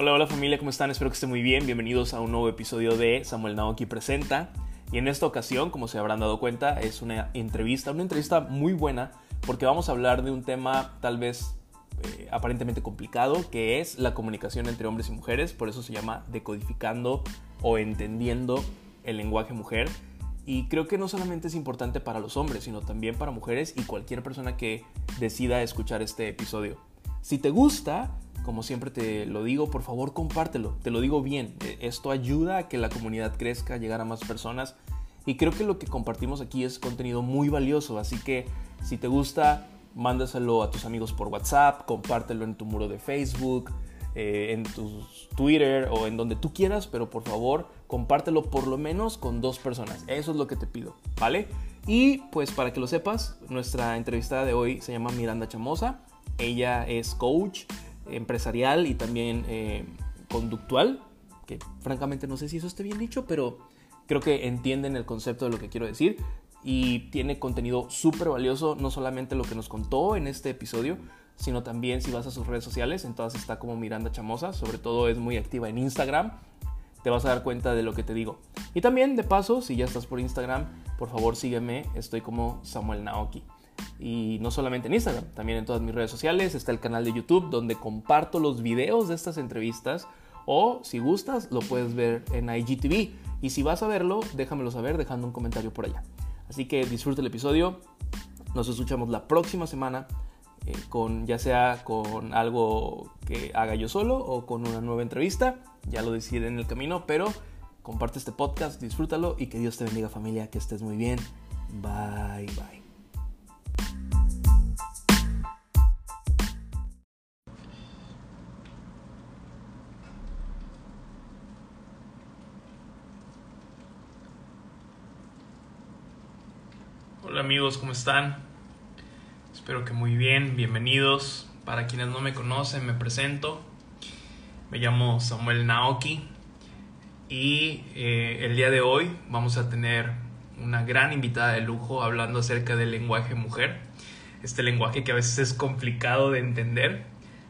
Hola, hola familia, ¿cómo están? Espero que estén muy bien. Bienvenidos a un nuevo episodio de Samuel Naoki Presenta. Y en esta ocasión, como se habrán dado cuenta, es una entrevista, una entrevista muy buena porque vamos a hablar de un tema tal vez eh, aparentemente complicado, que es la comunicación entre hombres y mujeres. Por eso se llama decodificando o entendiendo el lenguaje mujer. Y creo que no solamente es importante para los hombres, sino también para mujeres y cualquier persona que decida escuchar este episodio. Si te gusta, como siempre te lo digo, por favor compártelo, te lo digo bien. E, esto ayuda a que la comunidad crezca, a llegar a más personas. Y creo que lo que compartimos aquí es contenido muy valioso, así que si te gusta, mándaselo a tus amigos por WhatsApp, compártelo en tu muro de Facebook, eh, en tu Twitter o en donde tú quieras, pero por favor compártelo por lo menos con dos personas. Eso es lo que te pido, ¿vale? Y pues para que lo sepas, nuestra entrevistada de hoy se llama Miranda Chamosa. Ella es coach, empresarial y también eh, conductual, que francamente no sé si eso esté bien dicho, pero creo que entienden el concepto de lo que quiero decir y tiene contenido súper valioso, no solamente lo que nos contó en este episodio, sino también si vas a sus redes sociales, entonces está como Miranda Chamosa, sobre todo es muy activa en Instagram, te vas a dar cuenta de lo que te digo. Y también de paso, si ya estás por Instagram, por favor sígueme, estoy como Samuel Naoki. Y no solamente en Instagram, también en todas mis redes sociales. Está el canal de YouTube donde comparto los videos de estas entrevistas. O si gustas, lo puedes ver en IGTV. Y si vas a verlo, déjamelo saber dejando un comentario por allá. Así que disfruta el episodio. Nos escuchamos la próxima semana. Eh, con, ya sea con algo que haga yo solo o con una nueva entrevista. Ya lo deciden en el camino, pero comparte este podcast, disfrútalo y que Dios te bendiga familia, que estés muy bien. Bye, bye. Amigos, ¿cómo están? Espero que muy bien, bienvenidos. Para quienes no me conocen, me presento. Me llamo Samuel Naoki y eh, el día de hoy vamos a tener una gran invitada de lujo hablando acerca del lenguaje mujer. Este lenguaje que a veces es complicado de entender.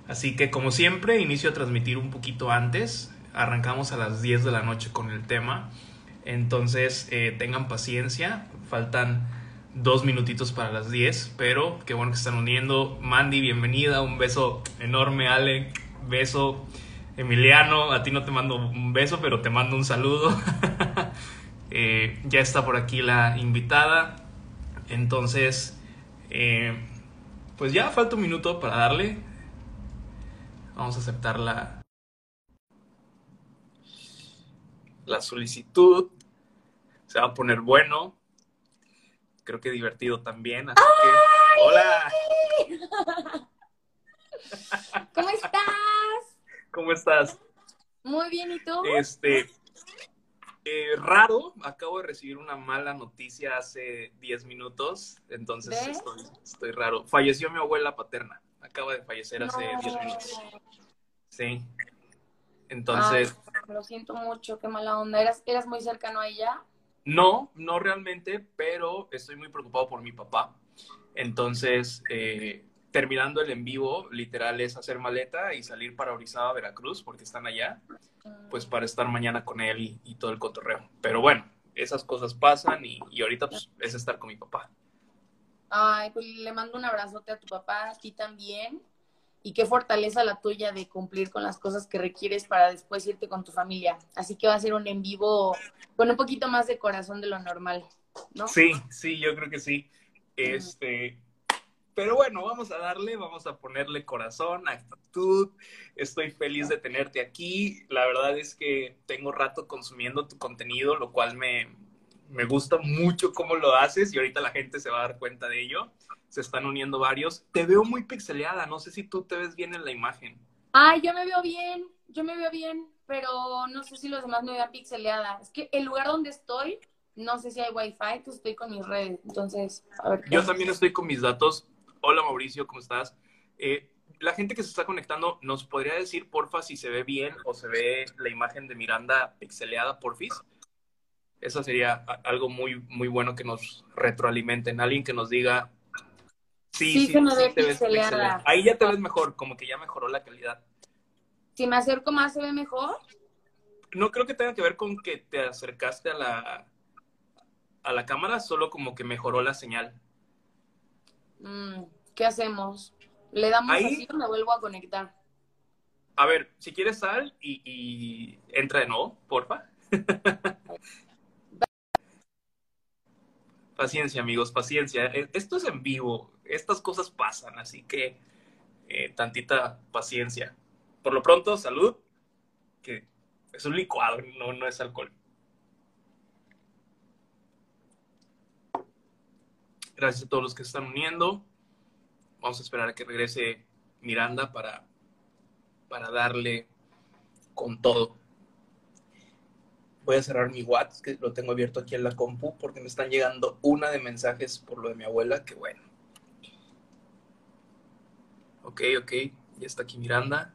Así que como siempre, inicio a transmitir un poquito antes. Arrancamos a las 10 de la noche con el tema. Entonces eh, tengan paciencia. Faltan dos minutitos para las 10, pero qué bueno que están uniendo. Mandy, bienvenida, un beso enorme, Ale, beso. Emiliano, a ti no te mando un beso, pero te mando un saludo. Eh, ya está por aquí la invitada. Entonces, eh, pues ya falta un minuto para darle. Vamos a aceptar la, la solicitud. Se va a poner bueno creo que divertido también. Así que, hola. ¿Cómo estás? ¿Cómo estás? Muy bien, ¿y tú? Este, eh, raro, acabo de recibir una mala noticia hace 10 minutos, entonces estoy, estoy, raro. Falleció mi abuela paterna, acaba de fallecer hace 10 minutos. Sí. Entonces... lo siento mucho, qué mala onda. ¿Eras, ¿Eras muy cercano a ella? No, no realmente, pero estoy muy preocupado por mi papá. Entonces, eh, terminando el en vivo, literal es hacer maleta y salir para Orizaba, Veracruz, porque están allá, pues para estar mañana con él y, todo el cotorreo. Pero bueno, esas cosas pasan y, y, ahorita pues es estar con mi papá. Ay, pues le mando un abrazote a tu papá, a ti también y qué fortaleza la tuya de cumplir con las cosas que requieres para después irte con tu familia. Así que va a ser un en vivo con un poquito más de corazón de lo normal, ¿no? Sí, sí, yo creo que sí. Este, pero bueno, vamos a darle, vamos a ponerle corazón, actitud. Estoy feliz de tenerte aquí. La verdad es que tengo rato consumiendo tu contenido, lo cual me, me gusta mucho cómo lo haces y ahorita la gente se va a dar cuenta de ello se están uniendo varios. Te veo muy pixeleada, no sé si tú te ves bien en la imagen. Ay, yo me veo bien, yo me veo bien, pero no sé si los demás me vean pixeleada. Es que el lugar donde estoy, no sé si hay wifi, pues estoy con mis redes, entonces, a ver. Yo también estoy con mis datos. Hola Mauricio, ¿cómo estás? Eh, la gente que se está conectando, ¿nos podría decir, porfa, si se ve bien o se ve la imagen de Miranda pixeleada, porfis? Eso sería algo muy, muy bueno que nos retroalimenten. Alguien que nos diga, Sí, sí, pixeleada. Ahí ya te ves mejor, como que ya mejoró la calidad. Si me acerco más, ¿se ve mejor? No creo que tenga que ver con que te acercaste a la, a la cámara, solo como que mejoró la señal. Mm, ¿Qué hacemos? ¿Le damos Ahí- así o me vuelvo a conectar? A ver, si quieres sal y, y entra de nuevo, porfa. paciencia, amigos, paciencia. Eh, Esto es en vivo, estas cosas pasan, así que eh, tantita paciencia. Por lo pronto, salud, que es un licuado, no, no es alcohol. Gracias a todos los que se están uniendo. Vamos a esperar a que regrese Miranda para, para darle con todo. Voy a cerrar mi WhatsApp, que lo tengo abierto aquí en la compu, porque me están llegando una de mensajes por lo de mi abuela, que bueno. Ok, ok, ya está aquí Miranda.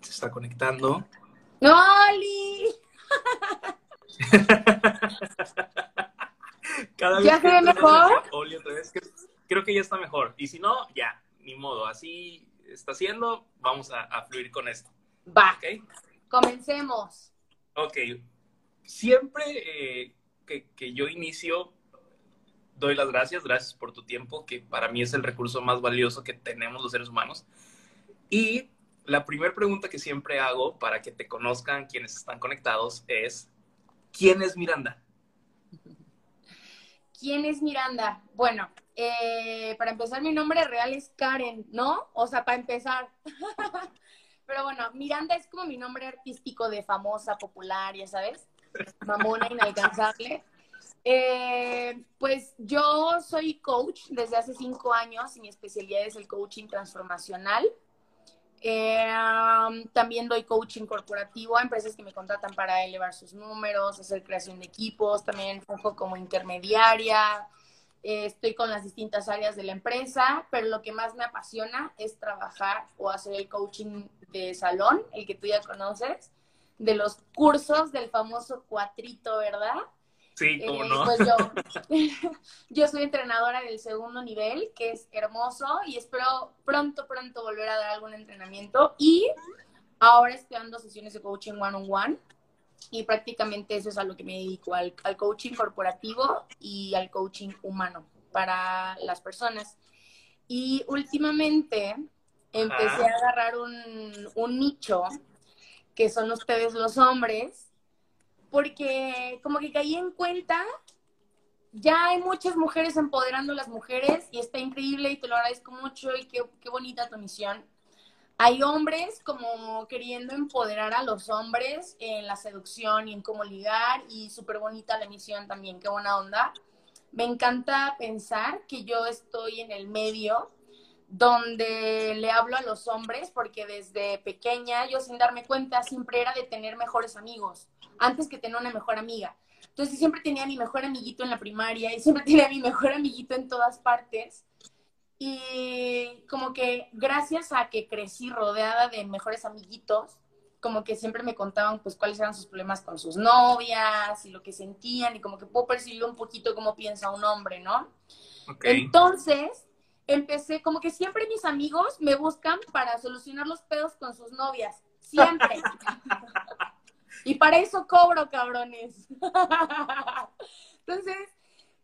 Se está conectando. ¡Oli! Cada ¿Ya se ve mejor? Oli otra vez, creo que ya está mejor. Y si no, ya, ni modo. Así está haciendo, vamos a, a fluir con esto. Va, ¿Ok? comencemos. Ok. Siempre eh, que, que yo inicio, doy las gracias. Gracias por tu tiempo, que para mí es el recurso más valioso que tenemos los seres humanos. Y la primera pregunta que siempre hago para que te conozcan quienes están conectados es, ¿quién es Miranda? ¿Quién es Miranda? Bueno, eh, para empezar, mi nombre real es Karen, ¿no? O sea, para empezar. Pero bueno, Miranda es como mi nombre artístico de famosa, popular, ya sabes, mamona, inalcanzable. Eh, pues yo soy coach desde hace cinco años y mi especialidad es el coaching transformacional. Um, también doy coaching corporativo a empresas que me contratan para elevar sus números, hacer creación de equipos, también funjo como intermediaria, estoy con las distintas áreas de la empresa, pero lo que más me apasiona es trabajar o hacer el coaching de salón, el que tú ya conoces, de los cursos del famoso cuatrito, ¿verdad? Sí, cómo Eh, no. Pues yo, yo soy entrenadora del segundo nivel, que es hermoso, y espero pronto, pronto volver a dar algún entrenamiento. Y ahora estoy dando sesiones de coaching one-on-one, y prácticamente eso es a lo que me dedico, al, al coaching corporativo y al coaching humano para las personas. Y últimamente empecé Ajá. a agarrar un, un nicho, que son ustedes los hombres, porque como que caí en cuenta, ya hay muchas mujeres empoderando a las mujeres y está increíble y te lo agradezco mucho y qué, qué bonita tu misión. Hay hombres como queriendo empoderar a los hombres en la seducción y en cómo ligar y súper bonita la misión también, qué buena onda. Me encanta pensar que yo estoy en el medio donde le hablo a los hombres porque desde pequeña yo sin darme cuenta siempre era de tener mejores amigos antes que tener una mejor amiga. Entonces siempre tenía a mi mejor amiguito en la primaria y siempre tenía a mi mejor amiguito en todas partes. Y como que gracias a que crecí rodeada de mejores amiguitos, como que siempre me contaban pues cuáles eran sus problemas con sus novias y lo que sentían y como que puedo percibir un poquito cómo piensa un hombre, ¿no? Ok. Entonces, empecé, como que siempre mis amigos me buscan para solucionar los pedos con sus novias. Siempre. y para eso cobro, cabrones. Entonces,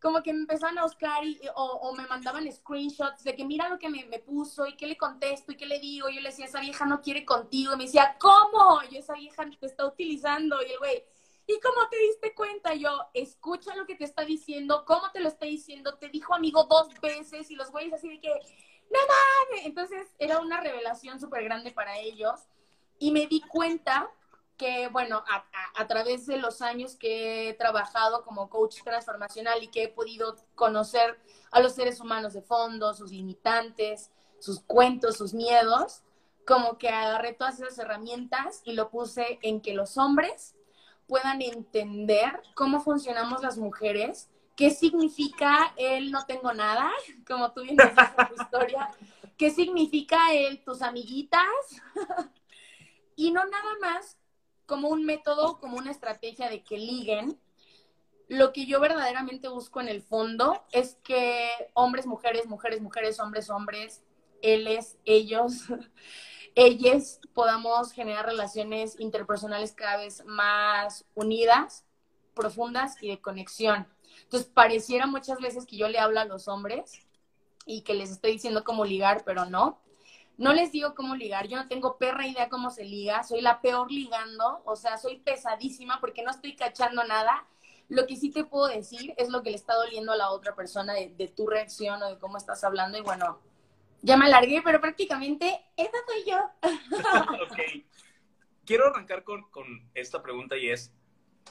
como que me empezaban a buscar y, o, o me mandaban screenshots de que mira lo que me, me puso y qué le contesto y qué le digo. Y yo le decía, esa vieja no quiere contigo. Y me decía, ¿cómo? Yo, esa vieja te está utilizando. Y el güey, ¿y cómo te diste cuenta? Yo, escucha lo que te está diciendo, cómo te lo está diciendo, te dijo amigo dos veces y los güeyes así de que, no mames. Entonces era una revelación súper grande para ellos y me di cuenta que, bueno, a, través de los años que he trabajado como coach transformacional y que he podido conocer a los seres humanos de fondo, sus limitantes, sus cuentos, sus miedos, como que agarré todas esas herramientas y lo puse en que los hombres puedan entender cómo funcionamos las mujeres, qué significa el no tengo nada, como tú bien dices en tu historia, qué significa el tus amiguitas, y no nada más como un método, como una estrategia de que liguen. lo que yo verdaderamente busco en el fondo es que hombres, mujeres, mujeres, mujeres, hombres, hombres, éles, ellos, ellas podamos generar relaciones interpersonales cada vez más unidas, profundas y de conexión. Entonces, pareciera muchas veces que yo le hablo a los hombres y que les estoy diciendo cómo ligar, pero no. No les digo cómo ligar, yo no tengo perra idea cómo se liga, soy la peor ligando, o sea, soy pesadísima porque no estoy cachando nada. Lo que sí te puedo decir es lo que le está doliendo a la otra persona de, tu reacción o de cómo estás hablando y bueno, ya me alargué, pero prácticamente esa soy yo. ok. Quiero arrancar con, con esta pregunta y es,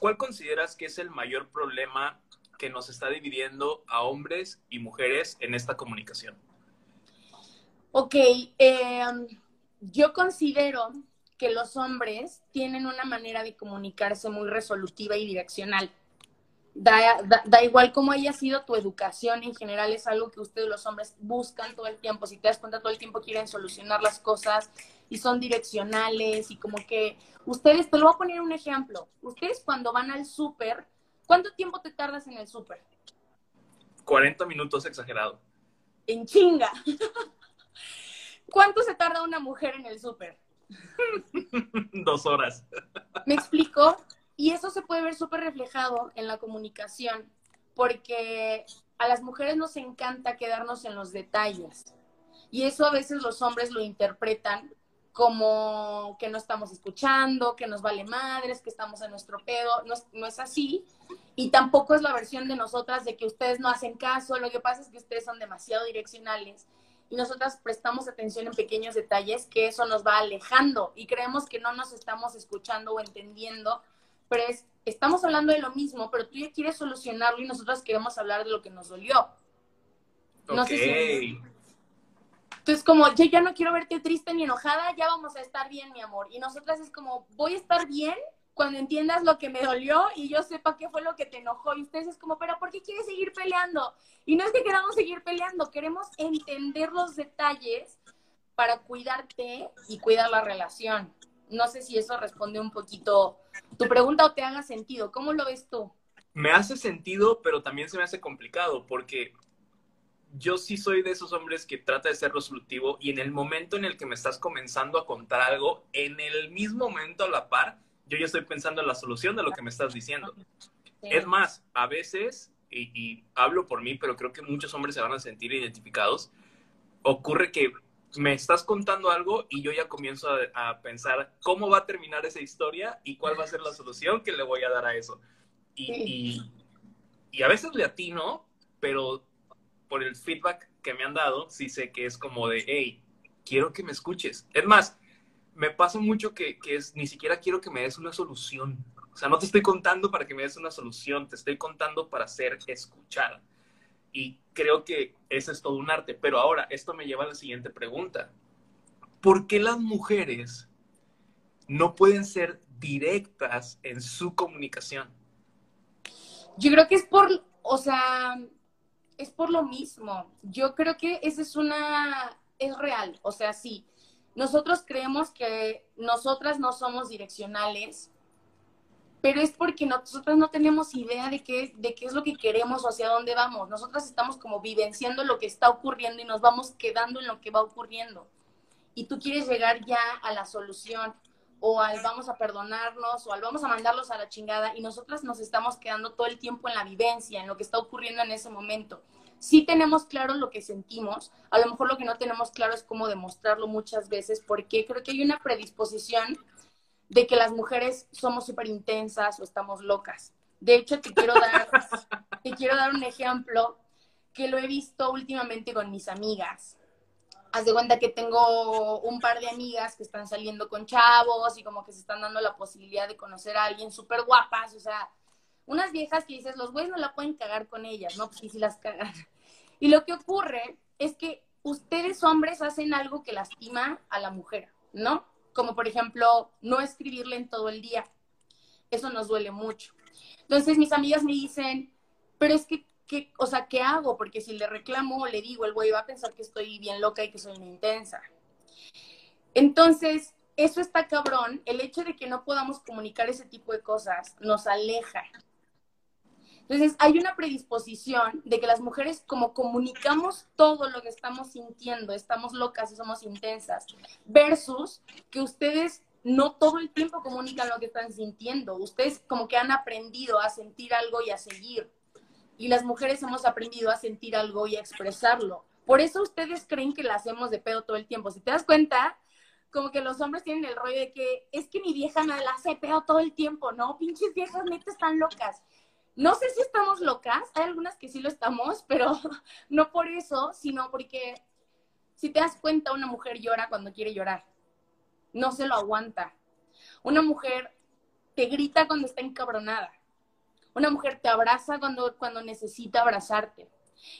¿cuál consideras que es el mayor problema que nos está dividiendo a hombres y mujeres en esta comunicación? Ok, em, yo considero que los hombres tienen una manera de comunicarse muy resolutiva y direccional. Da, da, igual cómo haya sido tu educación, en general es algo que ustedes los hombres buscan todo el tiempo. Si te das cuenta, todo el tiempo quieren solucionar las cosas y son direccionales y como que ustedes, te lo voy a poner un ejemplo, ustedes cuando van al súper ¿Cuánto tiempo te tardas en el súper? 40 minutos exagerado. En chinga. ¿Cuánto se tarda una mujer en el súper? Dos horas. ¿Me explico? Y eso se puede ver súper reflejado en la comunicación, porque a las mujeres nos encanta quedarnos en los detalles. Y eso a veces los hombres lo interpretan como que no estamos escuchando, que nos vale madres, que estamos en nuestro pedo. No es, así. Y tampoco es la versión de nosotras de que ustedes no hacen caso. Lo que pasa es que ustedes son demasiado direccionales y nosotras prestamos atención en pequeños detalles que eso nos va alejando y creemos que no nos estamos escuchando o entendiendo. Pero es, estamos hablando de lo mismo, pero tú ya quieres solucionarlo y nosotras queremos hablar de lo que nos dolió. No sé si entonces, como yo ya no quiero verte triste ni enojada, ya vamos a estar bien, mi amor. Y nosotras es como, voy a estar bien cuando entiendas lo que me dolió y yo sepa qué fue lo que te enojó. Y ustedes es como, pero ¿por qué quieres seguir peleando? Y no es que queramos seguir peleando, queremos entender los detalles para cuidarte y cuidar la relación. No sé si eso responde un poquito tu pregunta o te haga sentido. ¿Cómo lo ves tú? Me hace sentido, pero también se me hace complicado porque yo sí soy de esos hombres que trata de ser resolutivo y en el momento en el que me estás comenzando a contar algo, en el mismo momento a la par, yo ya estoy pensando en la solución de lo que me estás diciendo. Es más, a veces, y, hablo por mí, pero creo que muchos hombres se van a sentir identificados, ocurre que me estás contando algo y yo ya comienzo a, pensar cómo va a terminar esa historia y cuál va a ser la solución que le voy a dar a eso. Y, y, y a veces le atino, pero por el feedback que me han dado, sí sé que es como de, hey, quiero que me escuches. Es más, me pasa mucho que, es, ni siquiera quiero que me des una solución. O sea, no te estoy contando para que me des una solución, te estoy contando para ser escuchada. Y creo que ese es todo un arte. Pero ahora, esto me lleva a la siguiente pregunta. ¿Por qué las mujeres no pueden ser directas en su comunicación? Yo creo que es por, o sea, es por lo mismo. Yo creo que esa es una, es real. O sea, sí, nosotros creemos que nosotras no somos direccionales, pero es porque nosotras no tenemos idea de qué, de qué es lo que queremos o hacia dónde vamos. Nosotras estamos como vivenciando lo que está ocurriendo y nos vamos quedando en lo que va ocurriendo. Y tú quieres llegar ya a la solución o al vamos a perdonarnos o al vamos a mandarlos a la chingada y nosotras nos estamos quedando todo el tiempo en la vivencia, en lo que está ocurriendo en ese momento. Sí tenemos claro lo que sentimos, a lo mejor lo que no tenemos claro es cómo demostrarlo muchas veces, porque creo que hay una predisposición de que las mujeres somos súper intensas o estamos locas. De hecho, te quiero dar, te quiero dar un ejemplo que lo he visto últimamente con mis amigas haz de cuenta que tengo un par de amigas que están saliendo con chavos y como que se están dando la posibilidad de conocer a alguien súper guapas, o sea, unas viejas que dices, los güeyes no la pueden cagar con ellas, ¿no? Pues sí, sí las cagan. Y lo que ocurre es que ustedes hombres hacen algo que lastima a la mujer, ¿no? Como por ejemplo, no escribirle en todo el día. Eso nos duele mucho. Entonces mis amigas me dicen, pero es que o sea, ¿qué hago? Porque si le reclamo o le digo, el güey va a pensar que estoy bien loca y que soy una intensa. Entonces, eso está cabrón. El hecho de que no podamos comunicar ese tipo de cosas nos aleja. Entonces, hay una predisposición de que las mujeres, como comunicamos todo lo que estamos sintiendo, estamos locas y somos intensas, versus que ustedes no todo el tiempo comunican lo que están sintiendo. Ustedes como que han aprendido a sentir algo y a seguir. Y las mujeres hemos aprendido a sentir algo y a expresarlo. Por eso ustedes creen que la hacemos de pedo todo el tiempo. Si te das cuenta, como que los hombres tienen el rollo de que es que mi vieja me la hace pedo todo el tiempo. No, pinches viejas neta están locas. No sé si estamos locas, hay algunas que sí lo estamos, pero no por eso, sino porque si te das cuenta, una mujer llora cuando quiere llorar no se lo aguanta. Una mujer te grita cuando está encabronada. Una mujer te abraza cuando, cuando necesita abrazarte.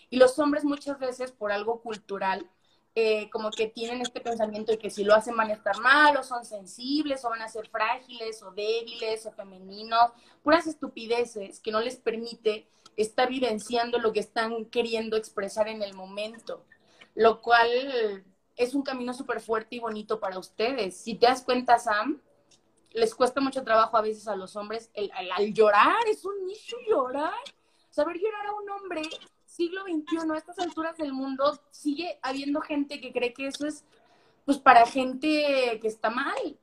Y los hombres muchas veces por algo cultural, eh, como que tienen este pensamiento de que si lo hacen van a estar mal, o son sensibles, o van a ser frágiles, o débiles, o femeninos, puras estupideces que no les permite estar vivenciando lo que están queriendo expresar en el momento, lo cual es un camino súper fuerte y bonito para ustedes. Si te das cuenta, Sam, les cuesta mucho trabajo a veces a los hombres el, al llorar, es un nicho llorar. Saber llorar a un hombre, siglo XXI, a estas alturas del mundo, sigue habiendo gente que cree que eso es pues para gente que está mal.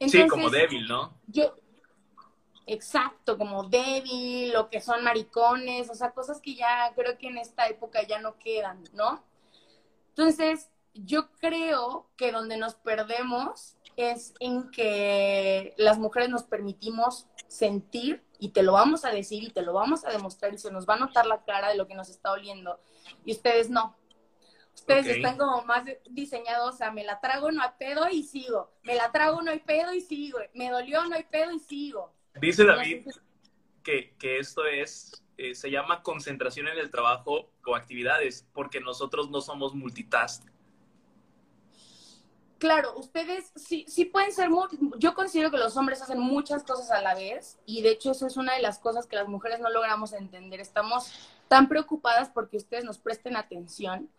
sí, como débil, ¿no? Yo, exacto, como débil, o que son maricones, o sea, cosas que ya creo que en esta época ya no quedan, ¿no? Entonces, yo creo que donde nos perdemos es en que las mujeres nos permitimos sentir y te lo vamos a decir y te lo vamos a demostrar y se nos va a notar la cara de lo que nos está oliendo y ustedes no. Ustedes están como más diseñados, o sea, me la trago, no hay pedo y sigo. Me la trago, no hay pedo y sigo. Me dolió, no hay pedo y sigo. Dice David que, que esto es, eh, se llama concentración en el trabajo o actividades, porque nosotros no somos multitask claro, ustedes sí, sí pueden ser, yo considero que los hombres hacen muchas cosas a la vez y de hecho eso es una de las cosas que las mujeres no logramos entender. Estamos tan preocupadas porque ustedes nos presten atención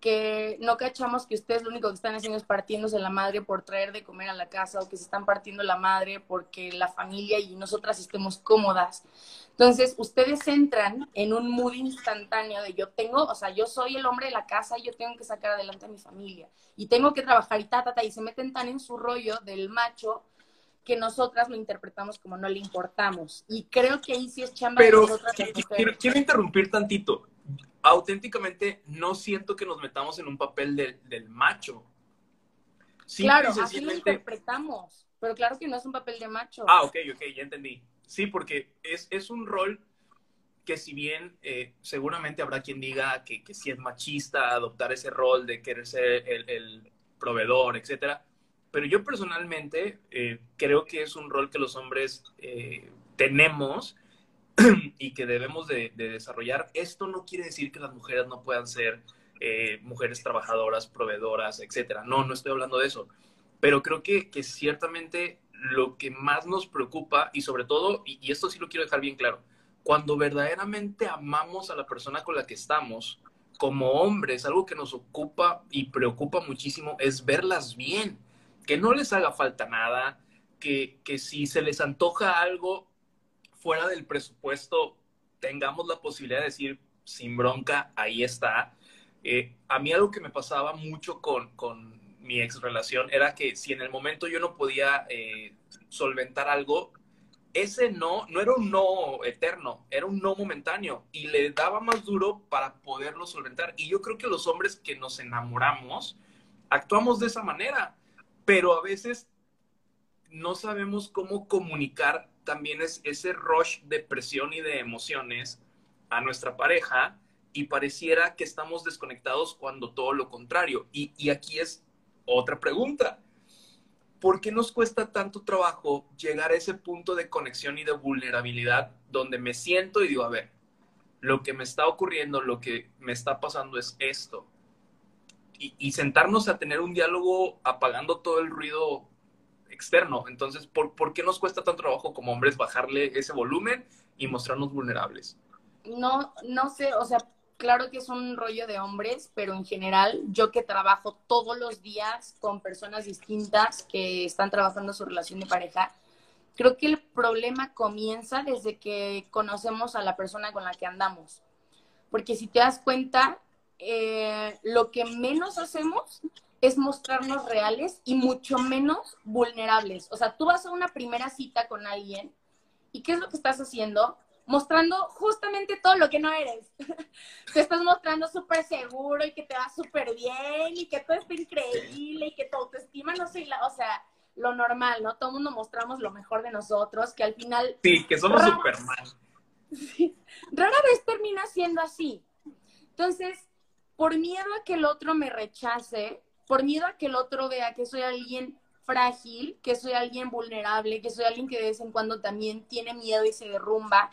que no cachamos que ustedes lo único que están haciendo es partiéndose la madre por traer de comer a la casa o que se están partiendo la madre porque la familia y nosotras estemos cómodas. Entonces, ustedes entran en un mood instantáneo de yo tengo, o sea, yo soy el hombre de la casa y yo tengo que sacar adelante a mi familia y tengo que trabajar y ta, ta, ta, y se meten tan en su rollo del macho que nosotras lo interpretamos como no le importamos. Y creo que ahí sí es chamba Pero, de nosotras. Quiero, quiero interrumpir tantito auténticamente no siento que nos metamos en un papel del macho. claro, así lo interpretamos, pero claro que no es un papel de macho. Ah, ok, ok, ya entendí. Sí, porque es, es un rol que si bien eh, seguramente habrá quien diga que, que si es machista adoptar ese rol de querer ser el, proveedor, etcétera, pero yo personalmente eh, creo que es un rol que los hombres eh, tenemos y que debemos de, desarrollar. Esto no quiere decir que las mujeres no puedan ser eh, mujeres trabajadoras, proveedoras, etcétera. No, no estoy hablando de eso. Pero creo que, que ciertamente lo que más nos preocupa y sobre todo, y, y, esto sí lo quiero dejar bien claro, cuando verdaderamente amamos a la persona con la que estamos, como hombres, algo que nos ocupa y preocupa muchísimo es verlas bien, que no les haga falta nada, que, que si se les antoja algo, fuera del presupuesto tengamos la posibilidad de decir, sin bronca, ahí está. Eh, a mí algo que me pasaba mucho con, con, mi ex relación era que si en el momento yo no podía eh, solventar algo, ese no, no era un no eterno, era un no momentáneo y le daba más duro para poderlo solventar. Y yo creo que los hombres que nos enamoramos actuamos de esa manera, pero a veces no sabemos cómo comunicar también es ese rush de presión y de emociones a nuestra pareja y pareciera que estamos desconectados cuando todo lo contrario. Y, aquí es otra pregunta. ¿Por qué nos cuesta tanto trabajo llegar a ese punto de conexión y de vulnerabilidad donde me siento y digo, a ver, lo que me está ocurriendo, lo que me está pasando es esto? Y, y sentarnos a tener un diálogo apagando todo el ruido externo. Entonces, ¿por, ¿por qué nos cuesta tanto trabajo como hombres bajarle ese volumen y mostrarnos vulnerables? No, no sé, o sea, claro que es un rollo de hombres, pero en general, yo que trabajo todos los días con personas distintas que están trabajando su relación de pareja, Creo que el problema comienza desde que conocemos a la persona con la que andamos. Porque si te das cuenta, eh, lo que menos hacemos es mostrarnos reales y mucho menos vulnerables. O sea, tú vas a una primera cita con alguien y ¿qué es lo que estás haciendo? Mostrando justamente todo lo que no eres. te estás mostrando súper seguro y que te va súper bien y que todo está increíble y que tu autoestima no sé, o sea, lo normal, ¿no? Todo el mundo mostramos lo mejor de nosotros, que al final... Sí, que somos súper mal. rara vez termina siendo así. Entonces, por miedo a que el otro me rechace, por miedo a que el otro vea que soy alguien frágil, que soy alguien vulnerable, que soy alguien que de vez en cuando también tiene miedo y se derrumba,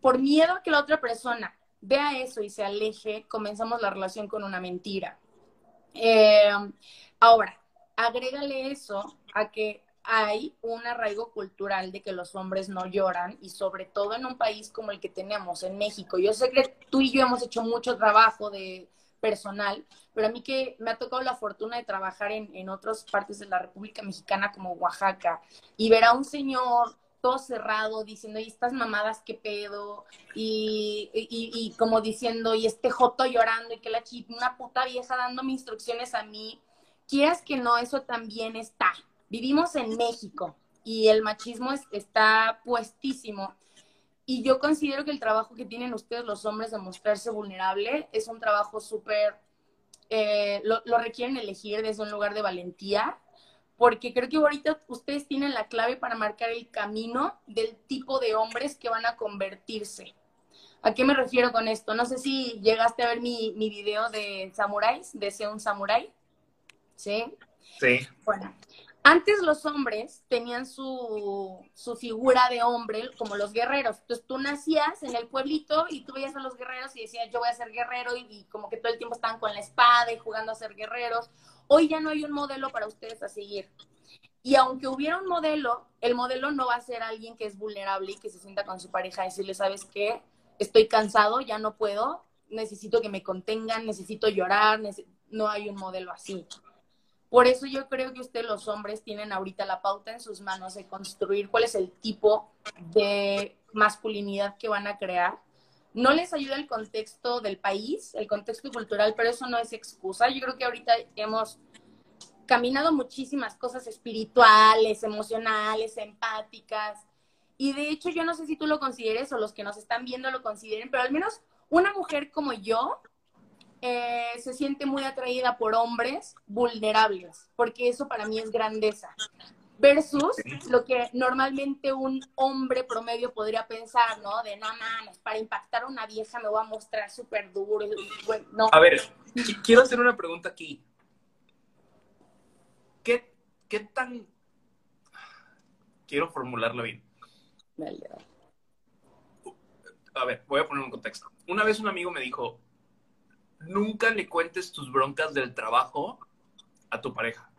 por miedo a que la otra persona vea eso y se aleje, comenzamos la relación con una mentira. Eh, ahora, agrégale eso a que hay un arraigo cultural de que los hombres no lloran y sobre todo en un país como el que tenemos, en México. Yo sé que tú y yo hemos hecho mucho trabajo de personal, pero a mí que me ha tocado la fortuna de trabajar en, en otras partes de la República Mexicana como Oaxaca y ver a un señor todo cerrado diciendo, y estas mamadas, qué pedo, y, y, como diciendo, y este joto llorando, y que la chip, una puta vieja dándome instrucciones a mí, quieras que no, eso también está. Vivimos en México y el machismo está puestísimo. Y yo considero que el trabajo que tienen ustedes los hombres de mostrarse vulnerable es un trabajo súper, eh, lo, lo, requieren elegir desde un lugar de valentía, porque creo que ahorita ustedes tienen la clave para marcar el camino del tipo de hombres que van a convertirse. ¿A qué me refiero con esto? No sé si llegaste a ver mi, mi video de samuráis, de ser un samurái. ¿Sí? Sí. Bueno, antes los hombres tenían su, su, figura de hombre como los guerreros. Entonces tú nacías en el pueblito y tú veías a los guerreros y decías, yo voy a ser guerrero y, y, como que todo el tiempo estaban con la espada y jugando a ser guerreros. Hoy ya no hay un modelo para ustedes a seguir. Y aunque hubiera un modelo, el modelo no va a ser alguien que es vulnerable y que se sienta con su pareja y decirle, ¿sabes qué? Estoy cansado, ya no puedo, necesito que me contengan, necesito llorar, neces no hay un modelo así. Por eso yo creo que ustedes los hombres tienen ahorita la pauta en sus manos de construir cuál es el tipo de masculinidad que van a crear. No les ayuda el contexto del país, el contexto cultural, pero eso no es excusa. Yo creo que ahorita hemos caminado muchísimas cosas espirituales, emocionales, empáticas. Y de hecho yo no sé si tú lo consideres o los que nos están viendo lo consideren, pero al menos una mujer como yo eh, se siente muy atraída por hombres vulnerables, porque eso para mí es grandeza. Versus lo que normalmente un hombre promedio podría pensar, ¿no? De no mames, para impactar a una vieja me voy a mostrar súper duro. Bueno, no. A ver, quiero hacer una pregunta aquí. ¿Qué, qué tan. Quiero formularlo bien. A ver, voy a poner un contexto. Una vez un amigo me dijo, nunca le cuentes tus broncas del trabajo a tu pareja.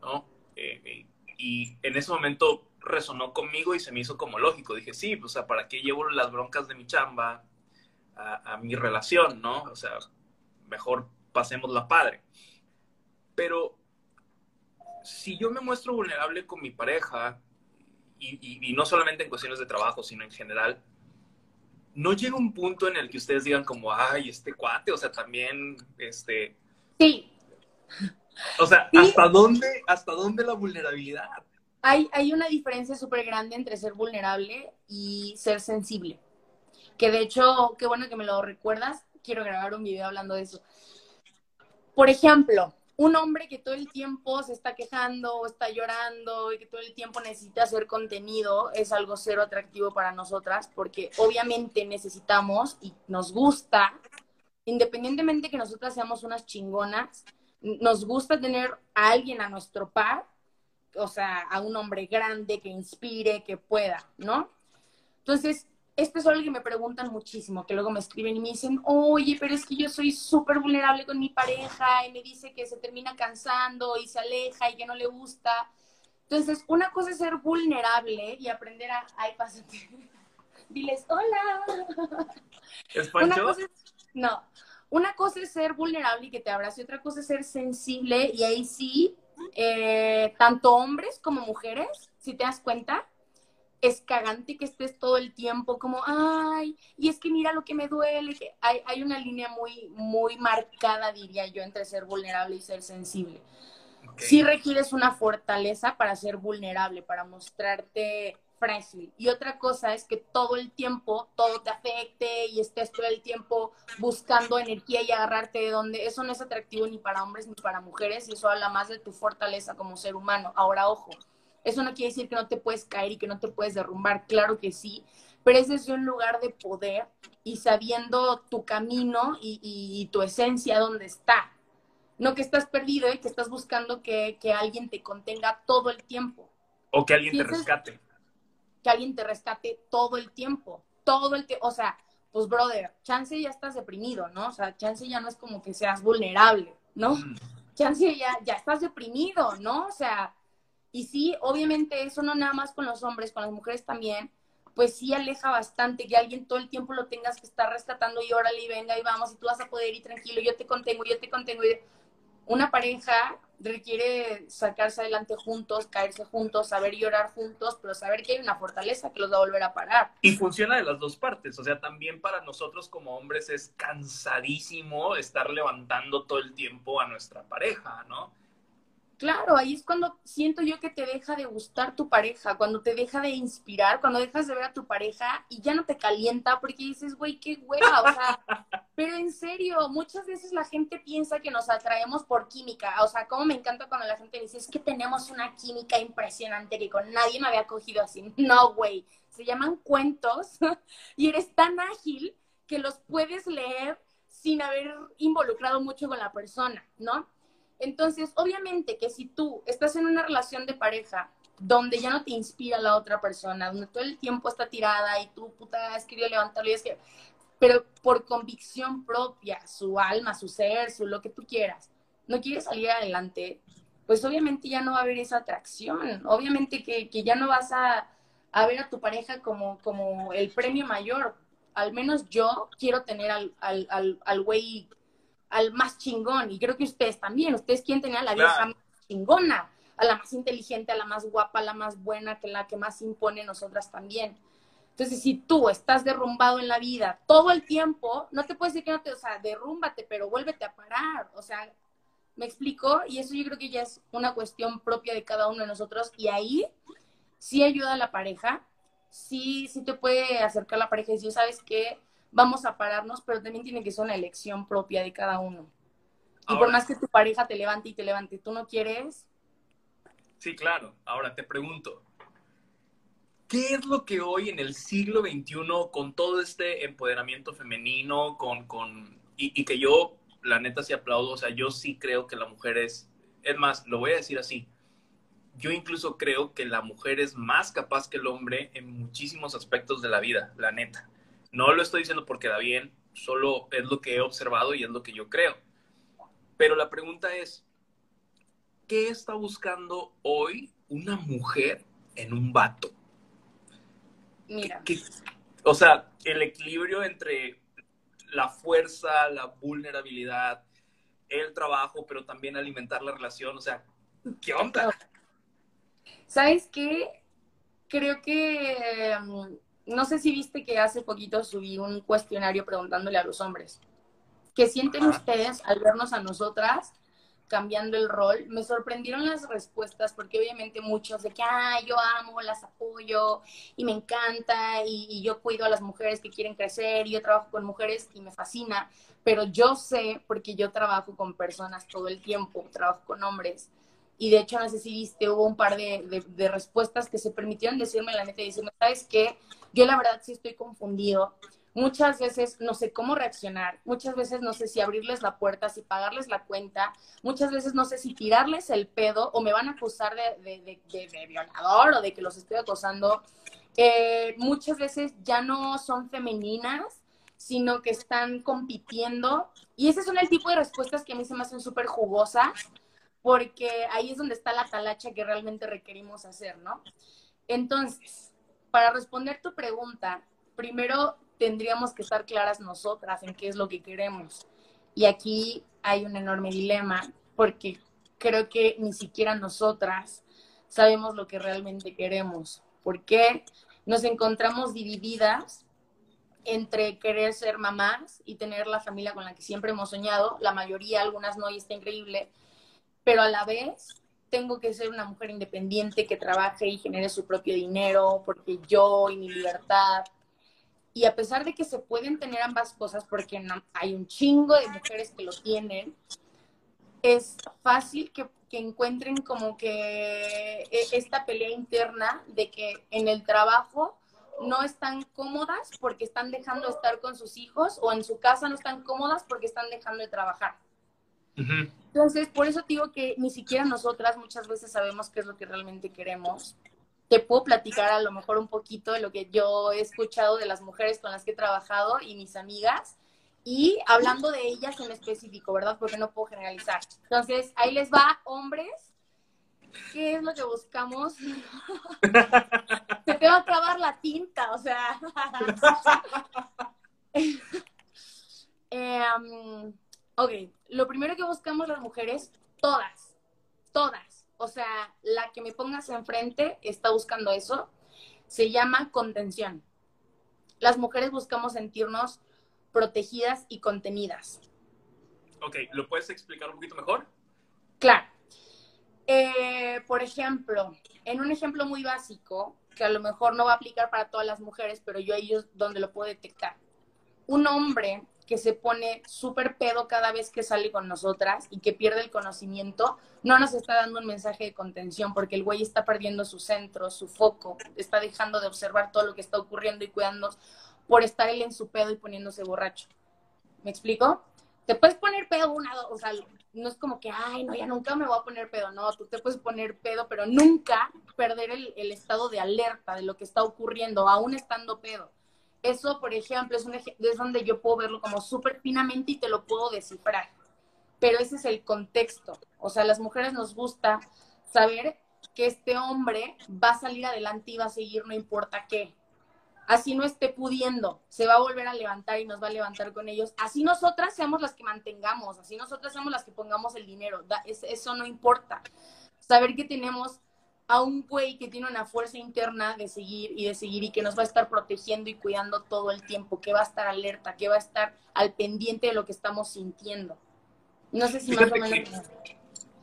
¿No? Eh, eh, y en ese momento resonó conmigo y se me hizo como lógico. Dije, sí, pues, o sea, ¿para qué llevo las broncas de mi chamba a, mi relación, no? O sea, mejor pasemos la padre. Pero si yo me muestro vulnerable con mi pareja, y no solamente en cuestiones de trabajo, sino en general, no llega un punto en el que ustedes digan como, ay, este cuate, o sea, también, este... Sí. O sea, sí. ¿hasta dónde, hasta dónde la vulnerabilidad? Hay, hay una diferencia súper grande entre ser vulnerable y ser sensible. Que de hecho, qué bueno que me lo recuerdas, quiero grabar un video hablando de eso. Por ejemplo, un hombre que todo el tiempo se está quejando o está llorando y que todo el tiempo necesita hacer contenido es algo cero atractivo para nosotras porque obviamente necesitamos y nos gusta, independientemente que nosotras seamos unas chingonas, nos gusta tener a alguien a nuestro par, o sea, a un hombre grande que inspire, que pueda, ¿no? Entonces, esto es algo que me preguntan muchísimo, que luego me escriben y me dicen, oye, pero es que yo soy súper vulnerable con mi pareja y me dice que se termina cansando y se aleja y que no le gusta. Entonces, una cosa es ser vulnerable y aprender a, ay, pásate, diles, hola. ¿Es Pancho? Una cosa es, no, una cosa es ser vulnerable y que te abrace, otra cosa es ser sensible y ahí sí eh, tanto hombres como mujeres, si te das cuenta, es cagante que estés todo el tiempo como, ay, y es que mira lo que me duele. Hay, hay una línea muy, muy marcada, diría yo, entre ser vulnerable y ser sensible. Sí requieres una fortaleza para ser vulnerable, para mostrarte frágil. Y otra cosa es que todo el tiempo todo te afecte y estés todo el tiempo buscando energía y agarrarte de donde eso no es atractivo ni para hombres ni para mujeres y eso habla más de tu fortaleza como ser humano. Ahora, ojo, eso no quiere decir que no te puedes caer y que no te puedes derrumbar, claro que sí, pero es desde un lugar de poder y sabiendo tu camino y, tu esencia dónde está. No que estás perdido y que estás buscando que, alguien te contenga todo el tiempo. O que alguien te rescate. Que alguien te rescate todo el tiempo. Todo el tiempo. O sea, pues, brother, chance ya estás deprimido, ¿no? O sea, chance ya no es como que seas vulnerable, ¿no? Mm. Chance ya, ya estás deprimido, ¿no? O sea, y sí, obviamente eso no nada más con los hombres, con las mujeres también, pues sí aleja bastante que alguien todo el tiempo lo tengas que estar rescatando y órale y venga y vamos y tú vas a poder ir tranquilo, yo te contengo, yo te contengo. Una pareja requiere sacarse adelante juntos, caerse juntos, saber llorar juntos, pero saber que hay una fortaleza que los va a volver a parar. Y funciona de las dos partes, o sea, también para nosotros como hombres es cansadísimo estar levantando todo el tiempo a nuestra pareja, ¿no? Claro, ahí es cuando siento yo que te deja de gustar tu pareja, cuando te deja de inspirar, cuando dejas de ver a tu pareja y ya no te calienta porque dices, güey, qué hueva, o sea, pero en serio, muchas veces la gente piensa que nos atraemos por química, o sea, como me encanta cuando la gente dice, es que tenemos una química impresionante que con nadie me había cogido así. No, güey, se llaman cuentos y eres tan ágil que los puedes leer sin haber involucrado mucho con la persona, ¿no? Entonces, obviamente que si tú estás en una relación de pareja donde ya no te inspira la otra persona, donde todo el tiempo está tirada y tú, puta, has querido levantarlo y es que, pero por convicción propia, su alma, su ser, su lo que tú quieras, no quieres salir adelante, pues obviamente ya no va a haber esa atracción, obviamente que, ya no vas a, a, ver a tu pareja como, como el premio mayor, al menos yo quiero tener al, al, al, al güey al más chingón. Y creo que ustedes también. Ustedes quieren tener a la vieja más chingona, a la más inteligente, a la más guapa, a la más buena, que la que más impone nosotras también. Entonces, si tú estás derrumbado en la vida todo el tiempo, no te puedes decir que no te, o sea, derrúmbate, pero vuélvete a parar. O sea, ¿me explico? Y eso yo creo que ya es una cuestión propia de cada uno de nosotros. Y ahí sí ayuda a la pareja, sí, sí te puede acercar la pareja y decir, ¿sabes qué? Vamos a pararnos, pero también tiene que ser una elección propia de cada uno. Y por más que tu pareja te levante y te levante, tú no quieres. Sí, claro. Ahora te pregunto, ¿qué es lo que hoy en el siglo XXI, con todo este empoderamiento femenino, con, con y, y, que yo, la neta, sí aplaudo, o sea, yo sí creo que la mujer es, es más, lo voy a decir así, yo incluso creo que la mujer es más capaz que el hombre en muchísimos aspectos de la vida, la neta. No lo estoy diciendo porque da bien, solo es lo que he observado y es lo que yo creo. Pero la pregunta es, ¿qué está buscando hoy una mujer en un vato? Mira. o sea, el equilibrio entre la fuerza, la vulnerabilidad, el trabajo, pero también alimentar la relación. O sea, ¿qué onda? ¿Sabes qué? Creo que um, no sé si viste que hace poquito subí un cuestionario preguntándole a los hombres, ¿qué sienten ustedes al vernos a nosotras cambiando el rol? Me sorprendieron las respuestas porque obviamente muchos de que, ah, yo amo, las apoyo y me encanta y, y yo cuido a las mujeres que quieren crecer y yo trabajo con mujeres y me fascina, pero yo sé, porque yo trabajo con personas todo el tiempo, trabajo con hombres, y de hecho no sé si viste, hubo un par de, de, respuestas que se permitieron decirme la neta y decirme, ¿sabes qué? Yo la verdad sí estoy confundido. Muchas veces no sé cómo reaccionar, muchas veces no sé si abrirles la puerta, si pagarles la cuenta, muchas veces no sé si tirarles el pedo o me van a acusar de, de violador o de que los estoy acosando. Eh, muchas veces ya no son femeninas, sino que están compitiendo. Y ese son el tipo de respuestas que a mí se me hacen súper jugosas porque ahí es donde está la talacha que realmente requerimos hacer, ¿no? Entonces, para responder tu pregunta, primero tendríamos que estar claras nosotras en qué es lo que queremos. Y aquí hay un enorme dilema, porque creo que ni siquiera nosotras sabemos lo que realmente queremos. Porque nos encontramos divididas entre querer ser mamás y tener la familia con la que siempre hemos soñado, la mayoría, algunas no, y está increíble, pero a la vez tengo que ser una mujer independiente que trabaje y genere su propio dinero, porque yo y mi libertad. Y a pesar de que se pueden tener ambas cosas, porque hay un chingo de mujeres que lo tienen, es fácil que, que encuentren como que e, esta pelea interna de que en el trabajo no están cómodas porque están dejando de estar con sus hijos o en su casa no están cómodas porque están dejando de trabajar. Entonces, por eso digo que ni siquiera nosotras muchas veces sabemos qué es lo que realmente queremos. Te puedo platicar a lo mejor un poquito de lo que yo he escuchado de las mujeres con las que he trabajado y mis amigas y hablando de ellas en específico, ¿verdad? Porque no puedo generalizar. Entonces, ahí les va, hombres, ¿qué es lo que buscamos? Se te va a acabar la tinta, o sea. Em, ok, lo primero que buscamos las mujeres, todas, todas, o sea, la que me pongas enfrente está buscando eso, se llama contención. Las mujeres buscamos sentirnos protegidas y contenidas. Ok, ¿lo puedes explicar un poquito mejor? Claro. Eh, por ejemplo, en un ejemplo muy básico, que a lo mejor no va a aplicar para todas las mujeres, pero yo ellos donde lo puedo detectar. Un hombre que se pone súper pedo cada vez que sale con nosotras y que pierde el conocimiento, no nos está dando un mensaje de contención porque el güey está perdiendo su centro, su foco, está dejando de observar todo lo que está ocurriendo y cuidándonos por estar él en su pedo y poniéndose borracho. ¿Me explico? Te puedes poner pedo una, o sea, no es como que, ay, no, ya nunca me voy a poner pedo. No, tú te puedes poner pedo, pero nunca perder el, el estado de alerta de lo que está ocurriendo, aún estando pedo. Eso, por ejemplo, es, donde yo puedo verlo como súper finamente y te lo puedo descifrar. Pero ese es el contexto. O sea, las mujeres nos gusta saber que este hombre va a salir adelante y va a seguir no importa qué así no esté pudiendo, se va a volver a levantar y nos va a levantar con ellos. Así nosotras seamos las que mantengamos, así nosotras seamos las que pongamos el dinero, eso no importa. Saber que tenemos a un güey que tiene una fuerza interna de seguir y de seguir y que nos va a estar protegiendo y cuidando todo el tiempo, que va a estar alerta, que va a estar al pendiente de lo que estamos sintiendo. No sé si más o menos...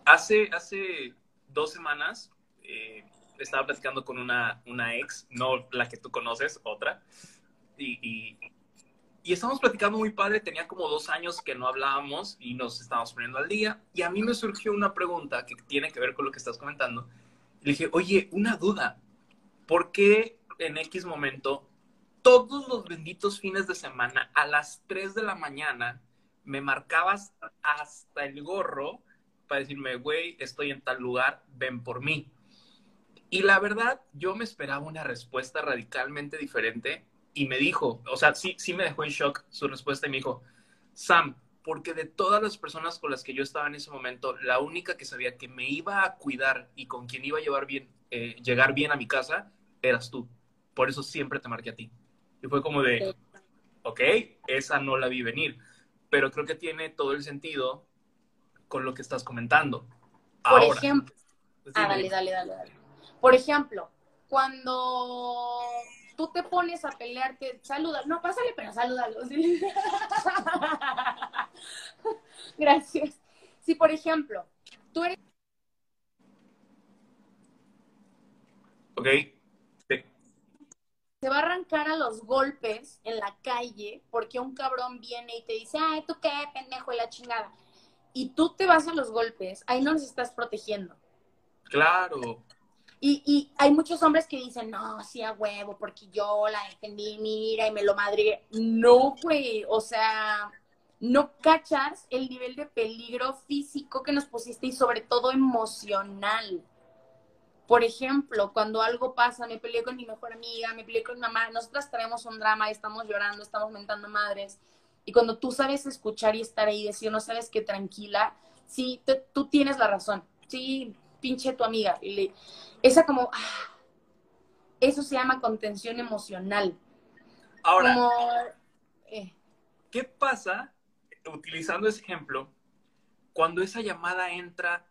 Hace, hace dos semanas eh, estaba platicando con una, una ex, no la que tú conoces, otra, y, y, y estábamos platicando muy padre, tenía como dos años que no hablábamos y nos estábamos poniendo al día, y a mí me surgió una pregunta que tiene que ver con lo que estás comentando. Le dije, oye, una duda, ¿por qué en X momento todos los benditos fines de semana a las 3 de la mañana me marcabas hasta el gorro para decirme, güey, estoy en tal lugar, ven por mí. Y la verdad, yo me esperaba una respuesta radicalmente diferente y me dijo, o sea, sí, sí me dejó en shock su respuesta y me dijo, Sam, porque de todas las personas con las que yo estaba en ese momento, la única que sabía que me iba a cuidar y con quien iba a llevar bien, eh, llegar bien a mi casa, eras tú. Por eso siempre te marqué a ti. Y fue como de, ok, esa no la vi venir, pero creo que tiene todo el sentido con lo que estás comentando. Por ejemplo, ah, dale, dale, dale, dale. Por ejemplo, cuando tú te pones a pelearte, saluda, no, pásale, pero salúdalo. Gracias. Si, por ejemplo, tú eres... Ok. Se va a arrancar a los golpes en la calle porque un cabrón viene y te dice, ay, tú qué, pendejo, y la chingada. Y tú te vas a los golpes, ahí no los estás protegiendo. Claro. Y, y, hay muchos hombres que dicen, no, sí a huevo, porque yo la defendí, mira, y me lo madre. No, güey, o sea, no cachas el nivel de peligro físico que nos pusiste y sobre todo emocional. Por ejemplo, cuando algo pasa, me peleé con mi mejor amiga, me peleé con mi mamá, nosotras traemos un drama, estamos llorando, estamos mentando madres. Y cuando tú sabes escuchar y estar ahí decir, no sabes qué tranquila, sí, tú tienes la razón. Sí, pinche tu amiga. Y le, esa como, ah, eso se llama contención emocional. Ahora, eh. ¿qué pasa, utilizando ese ejemplo, cuando esa llamada entra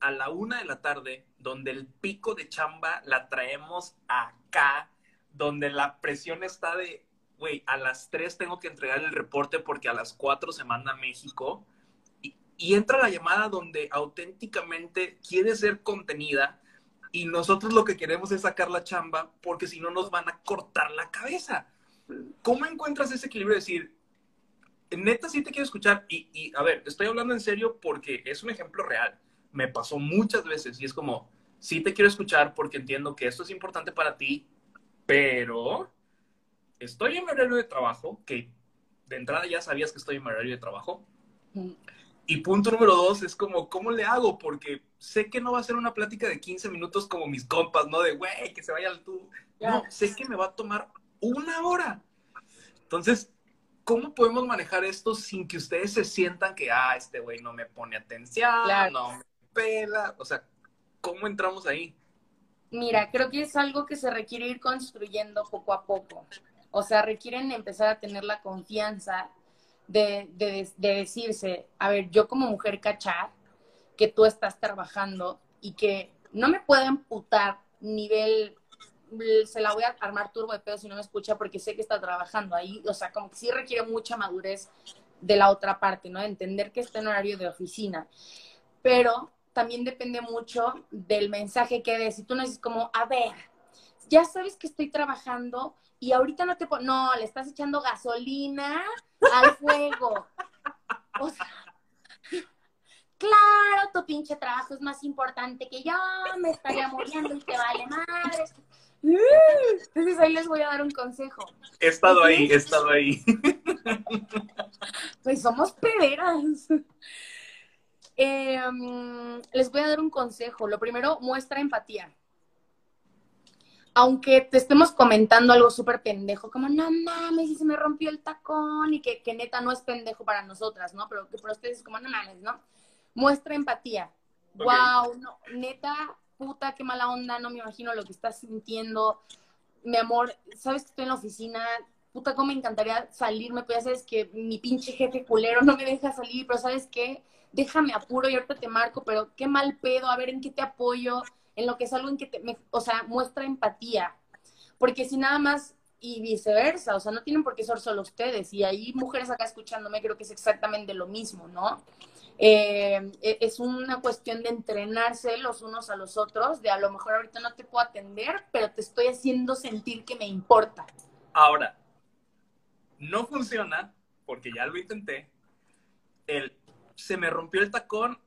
a la una de la tarde, donde el pico de chamba la traemos acá, donde la presión está de, güey, a las tres tengo que entregar el reporte porque a las cuatro se manda a México. Y, entra la llamada donde auténticamente quiere ser contenida y nosotros lo que queremos es sacar la chamba porque si no nos van a cortar la cabeza. ¿Cómo encuentras ese equilibrio de decir, neta sí te quiero escuchar y, y, a ver, estoy hablando en serio porque es un ejemplo real. Me pasó muchas veces y es como, sí te quiero escuchar porque entiendo que esto es importante para ti, pero estoy en mi horario de trabajo, que de entrada ya sabías que estoy en mi horario de trabajo. Y punto número dos es como, ¿cómo le hago? Porque sé que no va a ser una plática de 15 minutos como mis compas, ¿no? De, güey, que se vaya al tú. No, sé que me va a tomar una hora. Entonces, ¿cómo podemos manejar esto sin que ustedes se sientan que, ah, este güey no me pone atención, no me pela? O sea, ¿cómo entramos ahí? Mira, creo que es algo que se requiere ir construyendo poco a poco. O sea, requieren empezar a tener la confianza de, de, de decirse, a ver, yo como mujer cachar que tú estás trabajando y que no me puedo amputar nivel se la voy a armar turbo de pedo si no me escucha porque sé que está trabajando ahí, o sea, como que sí requiere mucha madurez de la otra parte, ¿no? Entender que está en horario de oficina. Pero también depende mucho del mensaje que des. Si tú no dices como, a ver, ya sabes que estoy trabajando y ahorita no te... No, le estás echando gasolina al fuego. O sea, claro, tu pinche trabajo es más importante que yo, me estaría muriendo y te vale madre. Entonces ahí les voy a dar un consejo. He estado ahí, he estado ahí. Pues somos pederas. Em, les voy a dar un consejo. Lo primero, muestra empatía. Aunque te estemos comentando algo súper pendejo, como no mames, y se me rompió el tacón, y que, que, neta no es pendejo para nosotras, ¿no? Pero que para ustedes es como no mames, ¿no? Muestra empatía. Wow, no, neta, puta, qué mala onda, no me imagino lo que estás sintiendo. Mi amor, sabes que estoy en la oficina, puta, cómo me encantaría salirme, pues ya sabes que mi pinche jefe culero no me deja salir, pero sabes qué, déjame apuro y ahorita te marco, pero qué mal pedo, a ver en qué te apoyo, en lo que es algo en que te, o sea, muestra empatía. Porque si nada más y viceversa, o sea, no tienen por qué ser solo ustedes. Y hay mujeres acá escuchándome, creo que es exactamente lo mismo, ¿no? Eh, e, es una cuestión de entrenarse los unos a los otros, de a lo mejor ahorita no te puedo atender, pero te estoy haciendo sentir que me importa. Ahora, no funciona, porque ya lo intenté, el se me rompió el tacón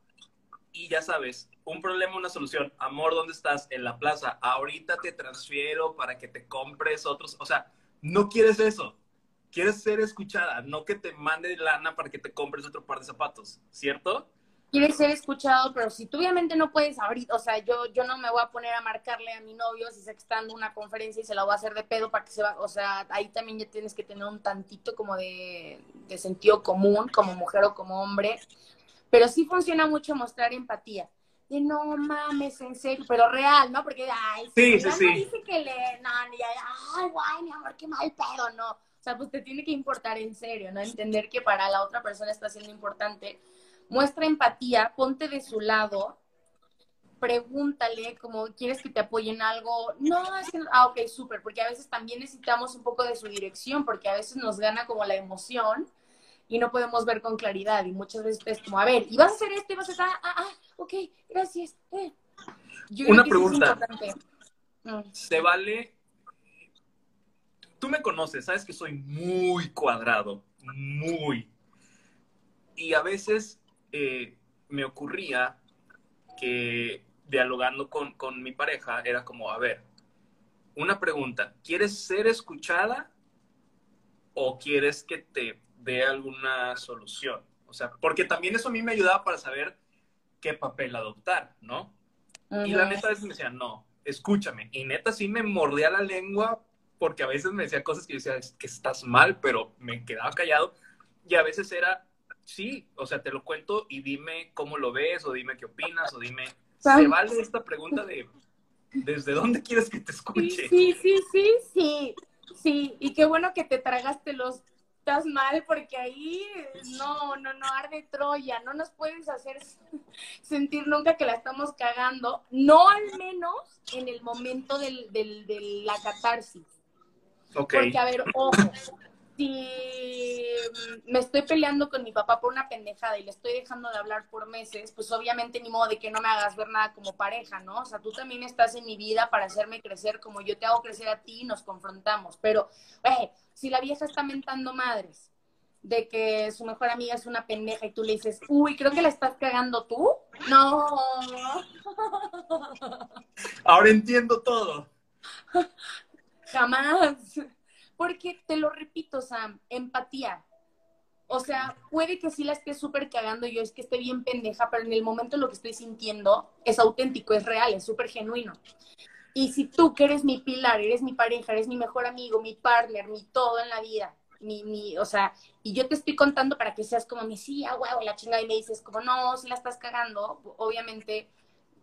y ya sabes, un problema, una solución. Amor, ¿dónde estás? En la plaza. Ahorita te transfiero para que te compres otros. O sea, no quieres eso quieres ser escuchada, no que te mande lana para que te compres otro par de zapatos, ¿cierto? Quieres ser escuchado, pero si tú obviamente no puedes abrir, o sea, yo, yo no me voy a poner a marcarle a mi novio si está dando una conferencia y se la voy a hacer de pedo para que se va, o sea, ahí también ya tienes que tener un tantito como de, de sentido común, como mujer o como hombre, pero sí funciona mucho mostrar empatía de no mames, en serio, pero real, ¿no? Porque, ay, sí, sí, sí. dice que le, no, ni, ay, guay, mi amor, qué mal pedo, no sea, pues te tiene que importar en serio, ¿no? Entender que para la otra persona está siendo importante. Muestra empatía, ponte de su lado, pregúntale como, ¿quieres que te apoyen algo? No, es que, ah, ok, súper, porque a veces también necesitamos un poco de su dirección, porque a veces nos gana como la emoción y no podemos ver con claridad. Y muchas veces es como, a ver, y vas a hacer esto, y vas a hacer, ah, ah, ok, gracias. Eh. Una pregunta. Mm. ¿Se vale tú me conoces, sabes que soy muy cuadrado, muy. Y a veces eh, me ocurría que dialogando con, con mi pareja era como, a ver, una pregunta, ¿quieres ser escuchada o quieres que te dé alguna solución? O sea, porque también eso a mí me ayudaba para saber qué papel adoptar, ¿no? Y la neta a veces me decía, no, escúchame. Y neta sí me mordía la lengua porque a veces me decía cosas que yo decía que estás mal, pero me quedaba callado. Y a veces era, sí, o sea, te lo cuento y dime cómo lo ves, o dime qué opinas, o dime, ¿se vale esta pregunta de desde dónde quieres que te escuche? Sí, sí, sí, sí, sí. Y qué bueno que te tragaste los estás mal porque ahí no, no, no arde Troya, no nos puedes hacer sentir nunca que la estamos cagando, no al menos en el momento del, del, de la catarsis. Porque, a ver, ojo, si me estoy peleando con mi papá por una pendejada y le estoy dejando de hablar por meses, pues obviamente ni modo de que no me hagas ver nada como pareja, ¿no? O sea, tú también estás en mi vida para hacerme crecer como yo te hago crecer a ti y nos confrontamos. Pero, eh, si la vieja está mentando madres de que su mejor amiga es una pendeja y tú le dices, uy, creo que la estás cagando tú. No. Ahora entiendo todo. Jamás. Porque te lo repito, Sam, empatía. O sea, puede que sí la esté súper cagando yo, es que esté bien pendeja, pero en el momento lo que estoy sintiendo es auténtico, es real, es súper genuino. Y si tú, que eres mi pilar, eres mi pareja, eres mi mejor amigo, mi partner, mi todo en la vida, mi, mi, o sea, y yo te estoy contando para que seas como mi sí, ah, huevo, la chingada, y me dices como, no, si la estás cagando, obviamente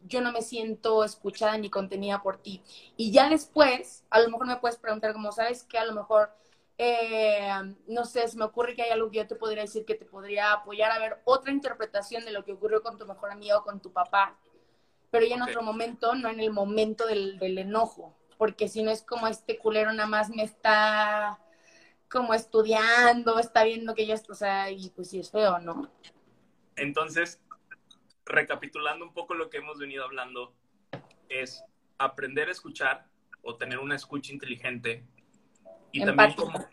yo no me siento escuchada ni contenida por ti. Y ya después, a lo mejor me puedes preguntar como, ¿sabes qué? A lo mejor, eh, no sé, se me ocurre que hay algo que yo te podría decir que te podría apoyar a ver otra interpretación de lo que ocurrió con tu mejor amigo o con tu papá. Pero ya en otro momento, no en el momento del, del enojo. Porque si no es como este culero nada más me está como estudiando, está viendo que yo, o sea, y pues sí es feo, ¿no? Entonces, recapitulando un poco lo que hemos venido hablando, es aprender a escuchar o tener una escucha inteligente y también como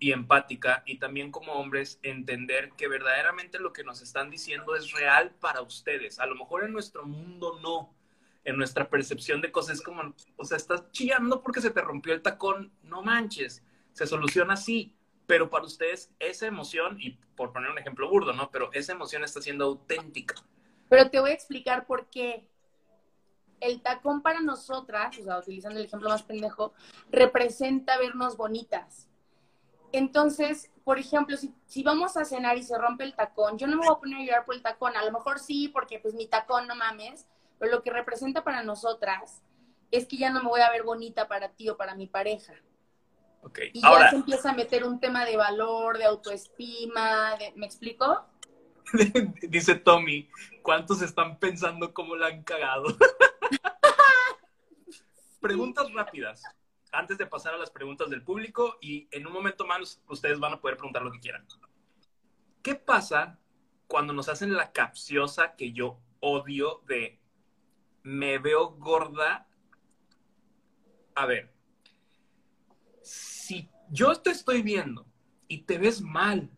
y empática y también como hombres entender que verdaderamente lo que nos están diciendo es real para ustedes. A lo mejor en nuestro mundo no, en nuestra percepción de cosas es como, o sea, estás chillando porque se te rompió el tacón, no manches, se soluciona así, pero para ustedes esa emoción, y por poner un ejemplo burdo, ¿no? Pero esa emoción está siendo auténtica. Pero te voy a explicar por qué. El tacón para nosotras, o sea, utilizando el ejemplo más pendejo, representa vernos bonitas. Entonces, por ejemplo, si, si, vamos a cenar y se rompe el tacón, yo no me voy a poner a llorar por el tacón. A lo mejor sí, porque pues mi tacón, no mames. Pero lo que representa para nosotras es que ya no me voy a ver bonita para ti o para mi pareja. Okay. Y ya se empieza a meter un tema de valor, de autoestima, ¿me explico? Dice Tommy, ¿cuántos están pensando cómo la han cagado? preguntas rápidas, antes de pasar a las preguntas del público y en un momento más ustedes van a poder preguntar lo que quieran. ¿Qué pasa cuando nos hacen la capciosa que yo odio de me veo gorda? A ver, si yo te estoy viendo y te ves mal,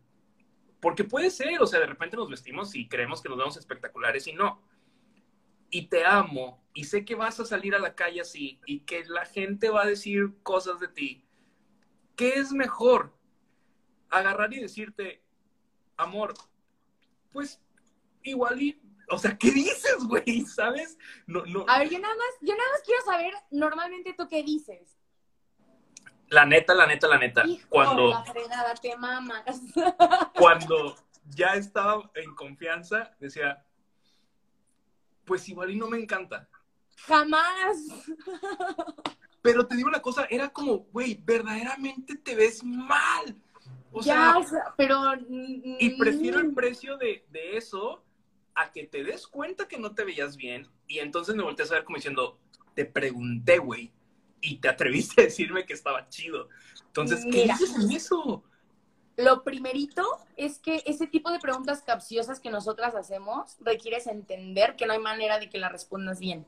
porque puede ser, o sea, de repente nos vestimos y creemos que nos vemos espectaculares y no. Y te amo y sé que vas a salir a la calle así y que la gente va a decir cosas de ti. ¿Qué es mejor? Agarrar y decirte, amor, pues igual y, o sea, ¿qué dices, güey? ¿Sabes? No, no. A ver, yo nada más, yo nada más quiero saber normalmente tú qué dices. La neta, la neta, la neta. cuando. La fregada, te mamas. cuando ya estaba en confianza, decía, pues igual y no me encanta. Jamás. Pero te digo una cosa, era como, güey, verdaderamente te ves mal. O ya, sea, pero... Y prefiero el precio de, de, eso a que te des cuenta que no te veías bien y entonces me volteas a ver como diciendo, te pregunté, güey, y te atreviste a decirme que estaba chido. Entonces, ¿qué dices en eso? Lo primerito es que ese tipo de preguntas capciosas que nosotras hacemos requieres entender que no hay manera de que la respondas bien.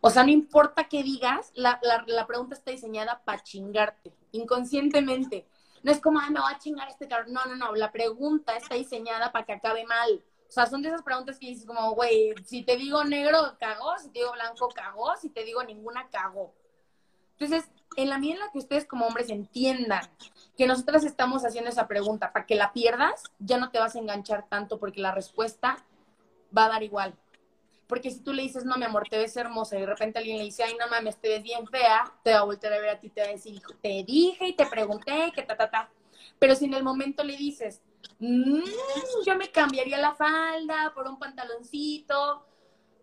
O sea, no importa qué digas, la, la, pregunta está diseñada para chingarte, inconscientemente. No es como, ah, me voy a chingar este carro. No, no, no. La pregunta está diseñada para que acabe mal. O sea, son de esas preguntas que dices como, güey, si te digo negro, cagó. Si te digo blanco, cagó. Si te digo ninguna, cagó. Entonces, en la medida en la que ustedes como hombres entiendan que nosotras estamos haciendo esa pregunta para que la pierdas, ya no te vas a enganchar tanto porque la respuesta va a dar igual. Porque si tú le dices, no, mi amor, te ves hermosa, y de repente alguien le dice, ay, no mames, te ves bien fea, te va a volver a ver a ti, te va a decir, te dije y te pregunté, que ta, ta, ta. Pero si en el momento le dices, mmm, yo me cambiaría la falda por un pantaloncito,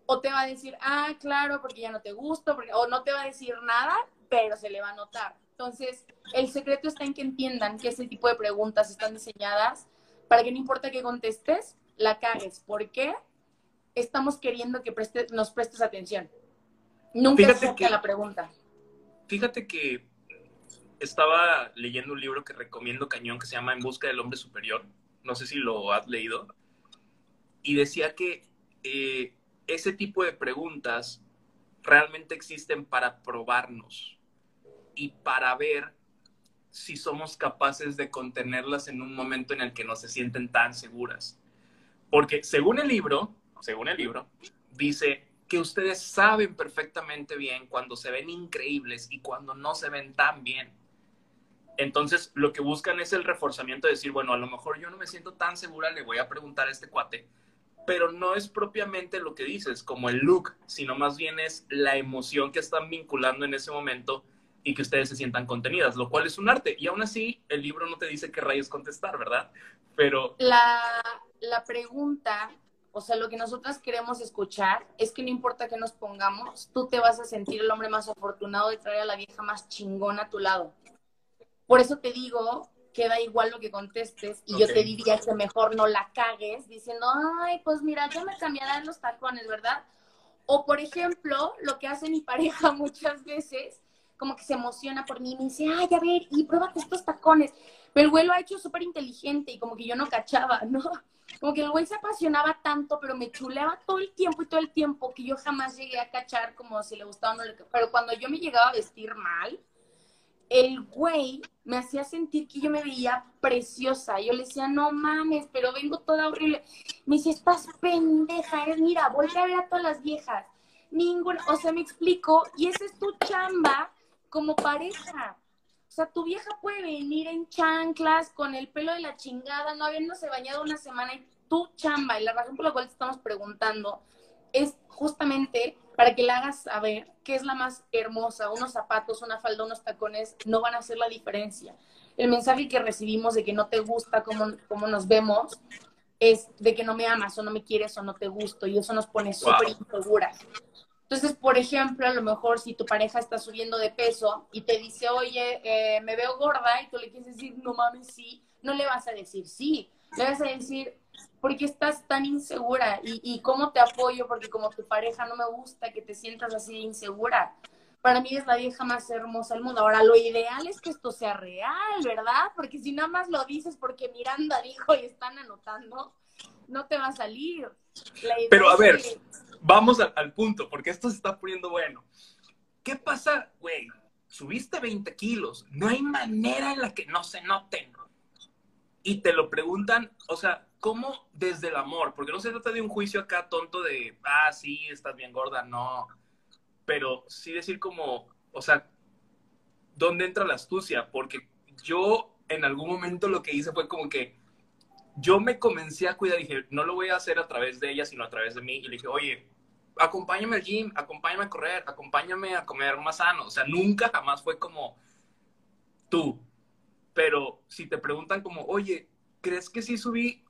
o te va a decir, ah, claro, porque ya no te gusto, porque, o no te va a decir nada, pero se le va a notar. Entonces, el secreto está en que entiendan que ese tipo de preguntas están diseñadas para que no importa qué contestes, la cagues. ¿Por qué? Estamos queriendo que nos prestes atención. Nunca fíjate la pregunta. Fíjate que estaba leyendo un libro que recomiendo cañón que se llama En busca del hombre superior. No sé si lo has leído. Y decía que eh, ese tipo de preguntas realmente existen para probarnos y para ver si somos capaces de contenerlas en un momento en el que no se sienten tan seguras. Porque según el libro, según el libro, dice que ustedes saben perfectamente bien cuando se ven increíbles y cuando no se ven tan bien. Entonces, lo que buscan es el reforzamiento de decir, bueno, a lo mejor yo no me siento tan segura, le voy a preguntar a este cuate, pero no es propiamente lo que dices, como el look, sino más bien es la emoción que están vinculando en ese momento y que ustedes se sientan contenidas, lo cual es un arte. Y aún así, el libro no te dice qué rayos contestar, ¿verdad? Pero... La, la pregunta, o sea, lo que nosotras queremos escuchar es que no importa que nos pongamos, tú te vas a sentir el hombre más afortunado de traer a la vieja más chingona a tu lado. Por eso te digo que da igual lo que contestes y yo te diría que mejor no la cagues diciendo, ay, pues mira, yo me cambiaré los tacones, ¿verdad? O por ejemplo, lo que hace mi pareja muchas veces, como que se emociona por mí y me dice, ay, a ver, y pruébate estos tacones. Pero el güey lo ha hecho súper inteligente y como que yo no cachaba, ¿no? Como que el güey se apasionaba tanto, pero me chuleaba todo el tiempo y todo el tiempo que yo jamás llegué a cachar como si le gustaba o no le... Pero cuando yo me llegaba a vestir mal, el güey me hacía sentir que yo me veía preciosa. Yo le decía, no mames, pero vengo toda horrible. Me dice, estás pendeja, es, mira, voy a ver a todas las viejas. Ninguna, o sea, me explico, y esa es tu chamba como pareja. O sea, tu vieja puede venir en chanclas, con el pelo de la chingada, no habiéndose bañado una semana, y tu chamba, y la razón por la cual te estamos preguntando, es justamente para que la hagas saber que es la más hermosa. Unos zapatos, una falda, unos tacones no van a hacer la diferencia. El mensaje que recibimos de que no te gusta cómo, cómo nos vemos es de que no me amas o no me quieres o no te gusto y eso nos pone súper inseguras. Entonces, por ejemplo, a lo mejor si tu pareja está subiendo de peso y te dice, oye, eh, me veo gorda y tú le quieres decir, no mames, sí, no le vas a decir sí, le vas a decir, ¿por qué estás tan insegura? ¿Y, cómo te apoyo? Porque como tu pareja no me gusta que te sientas así insegura. Para mí es la vieja más hermosa del mundo. Ahora, lo ideal es que esto sea real, ¿verdad? Porque si nada más lo dices porque Miranda dijo y están anotando, no te va a salir. Pero a ver, vamos al, al punto, porque esto se está poniendo bueno. ¿Qué pasa, güey? Subiste 20 kilos, no hay manera en la que no se noten. Y te lo preguntan, o sea, ¿cómo desde el amor? Porque no se trata de un juicio acá tonto de, ah, sí, estás bien gorda, no. Pero sí decir como, o sea, ¿dónde entra la astucia? Porque yo en algún momento lo que hice fue como que yo me comencé a cuidar, dije, no lo voy a hacer a través de ella, sino a través de mí. Y le dije, oye, acompáñame al gym, acompáñame a correr, acompáñame a comer más sano. O sea, nunca jamás fue como tú. Pero si te preguntan como, oye, ¿crees que sí subí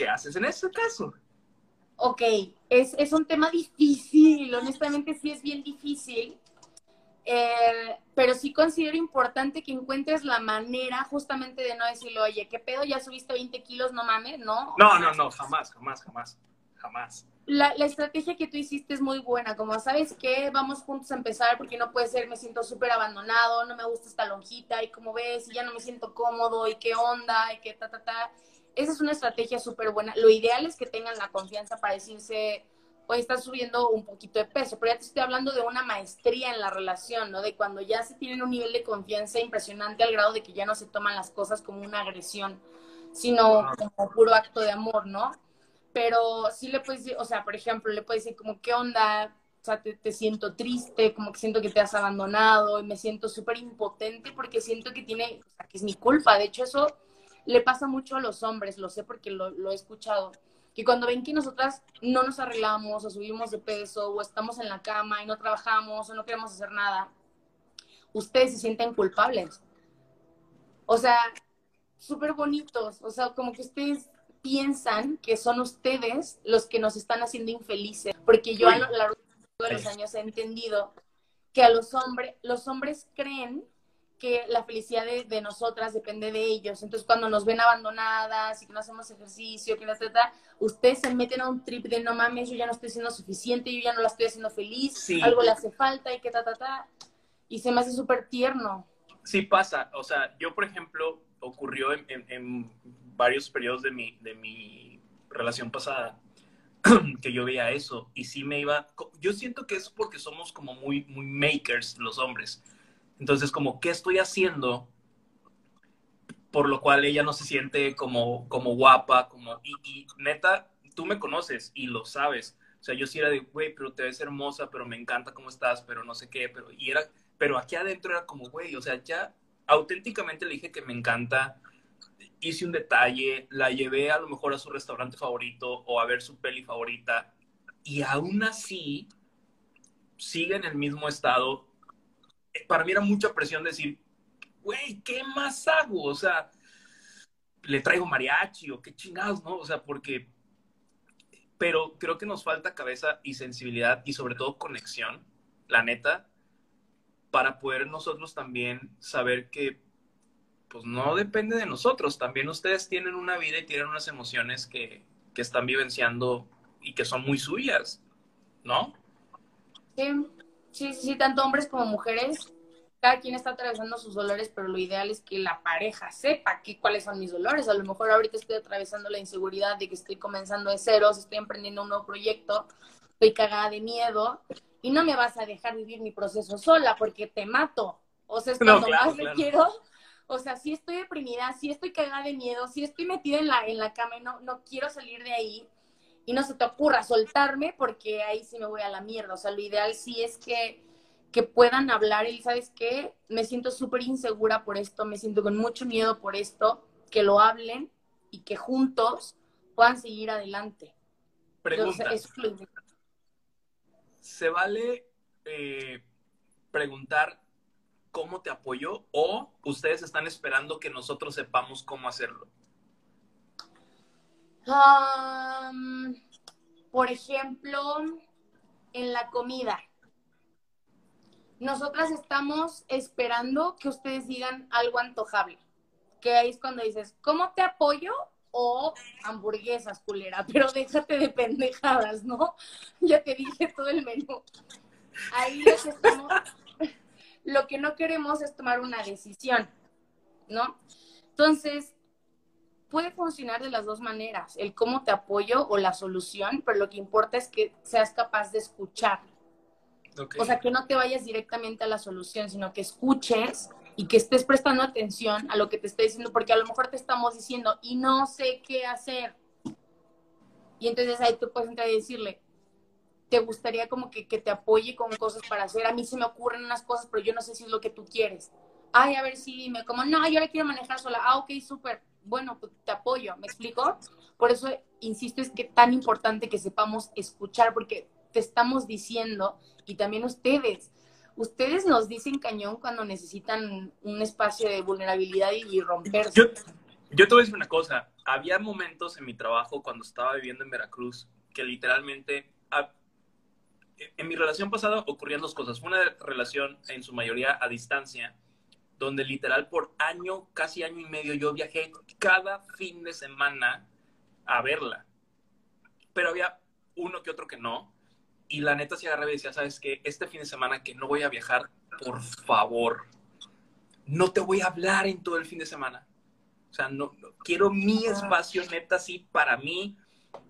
¿qué haces en ese caso? Ok, es, es un tema difícil, honestamente sí es bien difícil, eh, pero sí considero importante que encuentres la manera justamente de no decirle, oye, ¿qué pedo? ¿Ya subiste 20 kilos? No mames, ¿no? No, no, no, jamás, jamás, jamás, jamás. La, la, estrategia que tú hiciste es muy buena, como sabes que vamos juntos a empezar porque no puede ser, me siento súper abandonado, no me gusta esta lonjita y como ves, ya no me siento cómodo y qué onda y qué ta, ta, ta esa es una estrategia súper buena. Lo ideal es que tengan la confianza para decirse, oye, estás subiendo un poquito de peso, pero ya te estoy hablando de una maestría en la relación, ¿no? De cuando ya se tienen un nivel de confianza impresionante al grado de que ya no se toman las cosas como una agresión, sino como puro acto de amor, ¿no? Pero sí le puedes decir, o sea, por ejemplo, le puedes decir como, ¿qué onda? O sea, te, te siento triste, como que siento que te has abandonado y me siento súper impotente porque siento que tiene, o sea, que es mi culpa. De hecho, eso le pasa mucho a los hombres, lo sé porque lo, he escuchado, que cuando ven que nosotras no nos arreglamos o subimos de peso o estamos en la cama y no trabajamos o no queremos hacer nada, ustedes se sienten culpables. O sea, súper bonitos, o sea, como que ustedes piensan que son ustedes los que nos están haciendo infelices, porque yo a lo largo de los años he entendido que a los hombres, los hombres creen que la felicidad de, nosotras depende de ellos. Entonces, cuando nos ven abandonadas y que no hacemos ejercicio, que no trata, ustedes se meten a un trip de no mames, yo ya no estoy siendo suficiente, yo ya no la estoy haciendo feliz, algo le hace falta y que ta, ta, ta. Y se me hace súper tierno. Sí pasa. O sea, yo, por ejemplo, ocurrió en, en varios periodos de mi, de mi relación pasada que yo veía eso y sí me iba, yo siento que es porque somos como muy, muy makers los hombres entonces, como, ¿qué estoy haciendo? Por lo cual ella no se siente como, como guapa, como, y, neta, tú me conoces y lo sabes. O sea, yo sí era de, güey, pero te ves hermosa, pero me encanta cómo estás, pero no sé qué, pero, y era, pero aquí adentro era como, güey, o sea, ya auténticamente le dije que me encanta, hice un detalle, la llevé a lo mejor a su restaurante favorito o a ver su peli favorita, y aún así sigue en el mismo estado para mí era mucha presión decir, güey, ¿qué más hago? O sea, le traigo mariachi o qué chingados, ¿no? O sea, porque, pero creo que nos falta cabeza y sensibilidad y sobre todo conexión, la neta, para poder nosotros también saber que, pues no depende de nosotros, también ustedes tienen una vida y tienen unas emociones que, que están vivenciando y que son muy suyas, ¿no? Sí, Sí, sí, sí, tanto hombres como mujeres, cada quien está atravesando sus dolores, pero lo ideal es que la pareja sepa que, cuáles son mis dolores. A lo mejor ahorita estoy atravesando la inseguridad de que estoy comenzando de ceros, estoy emprendiendo un nuevo proyecto, estoy cagada de miedo y no me vas a dejar vivir mi proceso sola porque te mato. O sea, es cuando más me quiero. O sea, si estoy deprimida, si estoy cagada de miedo, si estoy metida en la, en la cama y no, no quiero salir de ahí y no se te ocurra soltarme porque ahí sí me voy a la mierda. O sea, lo ideal sí es que, que puedan hablar y, ¿sabes qué? Me siento súper insegura por esto, me siento con mucho miedo por esto, que lo hablen y que juntos puedan seguir adelante. Pregunta. ¿Se vale eh, preguntar cómo te apoyó o ustedes están esperando que nosotros sepamos cómo hacerlo? Por ejemplo, en la comida. Nosotras estamos esperando que ustedes digan algo antojable. Que ahí es cuando dices, ¿cómo te apoyo? O hamburguesas, culera. Pero déjate de pendejadas, ¿no? Ya te dije todo el menú. Ahí les estamos... Lo que no queremos es tomar una decisión, ¿no? Entonces, puede funcionar de las dos maneras, el cómo te apoyo o la solución, pero lo que importa es que seas capaz de escuchar. O sea, que no te vayas directamente a la solución, sino que escuches y que estés prestando atención a lo que te estoy diciendo, porque a lo mejor te estamos diciendo y no sé qué hacer. Y entonces ahí tú puedes entrar y decirle, te gustaría como que, que te apoye con cosas para hacer. A mí se me ocurren unas cosas, pero yo no sé si es lo que tú quieres. Ay, a ver si dime, como, no, yo la quiero manejar sola. Ah, ok, súper bueno, pues, te apoyo, ¿me explico? Por eso, insisto, es que tan importante que sepamos escuchar, porque te estamos diciendo, y también ustedes, ustedes nos dicen cañón cuando necesitan un espacio de vulnerabilidad y, romperse. Yo, te voy a decir una cosa, había momentos en mi trabajo cuando estaba viviendo en Veracruz que literalmente... en mi relación pasada ocurrían dos cosas. Una relación en su mayoría a distancia, donde literal por año, casi año y medio, yo viajé cada fin de semana a verla. Pero había uno que otro que no. Y la neta se agarraba y decía, ¿sabes qué? Este fin de semana que no voy a viajar, por favor, no te voy a hablar en todo el fin de semana. O sea, no, quiero mi espacio neta así para mí.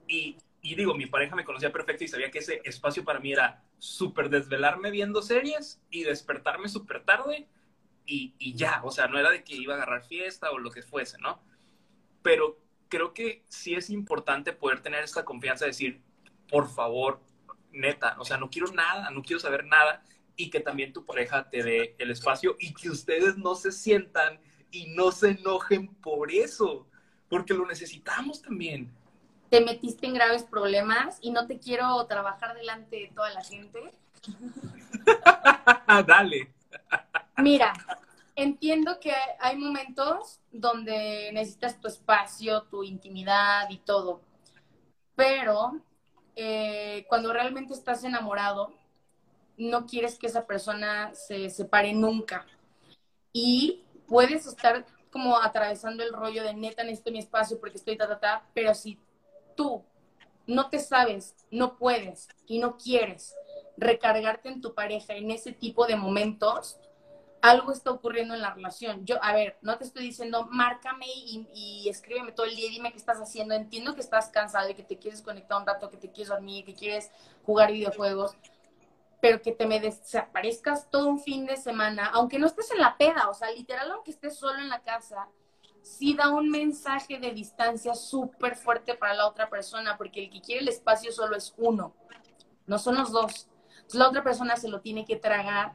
Y, y digo, mi pareja me conocía perfecto y sabía que ese espacio para mí era súper desvelarme viendo series y despertarme súper tarde y, ya, o sea, no era de que iba a agarrar fiesta o lo que fuese, ¿no? Pero creo que sí es importante poder tener esta confianza de decir, por favor, neta, o sea, no quiero nada, no quiero saber nada y que también tu pareja te dé el espacio y que ustedes no se sientan y no se enojen por eso, porque lo necesitamos también. Te metiste en graves problemas y no te quiero trabajar delante de toda la gente. Dale. Mira, entiendo que hay momentos donde necesitas tu espacio, tu intimidad y todo, pero eh, cuando realmente estás enamorado, no quieres que esa persona se separe nunca. Y puedes estar como atravesando el rollo de neta necesito mi espacio porque estoy ta, ta, ta, pero si tú no te sabes, no puedes y no quieres recargarte en tu pareja en ese tipo de momentos, algo está ocurriendo en la relación. Yo, a ver, no te estoy diciendo, márcame y, escríbeme todo el día y dime qué estás haciendo. Entiendo que estás cansado y que te quieres conectar un rato, que te quieres dormir, que quieres jugar videojuegos, pero que te me desaparezcas todo un fin de semana, aunque no estés en la peda, o sea, literal, aunque estés solo en la casa, sí da un mensaje de distancia súper fuerte para la otra persona, porque el que quiere el espacio solo es uno, no son los dos. Entonces la otra persona se lo tiene que tragar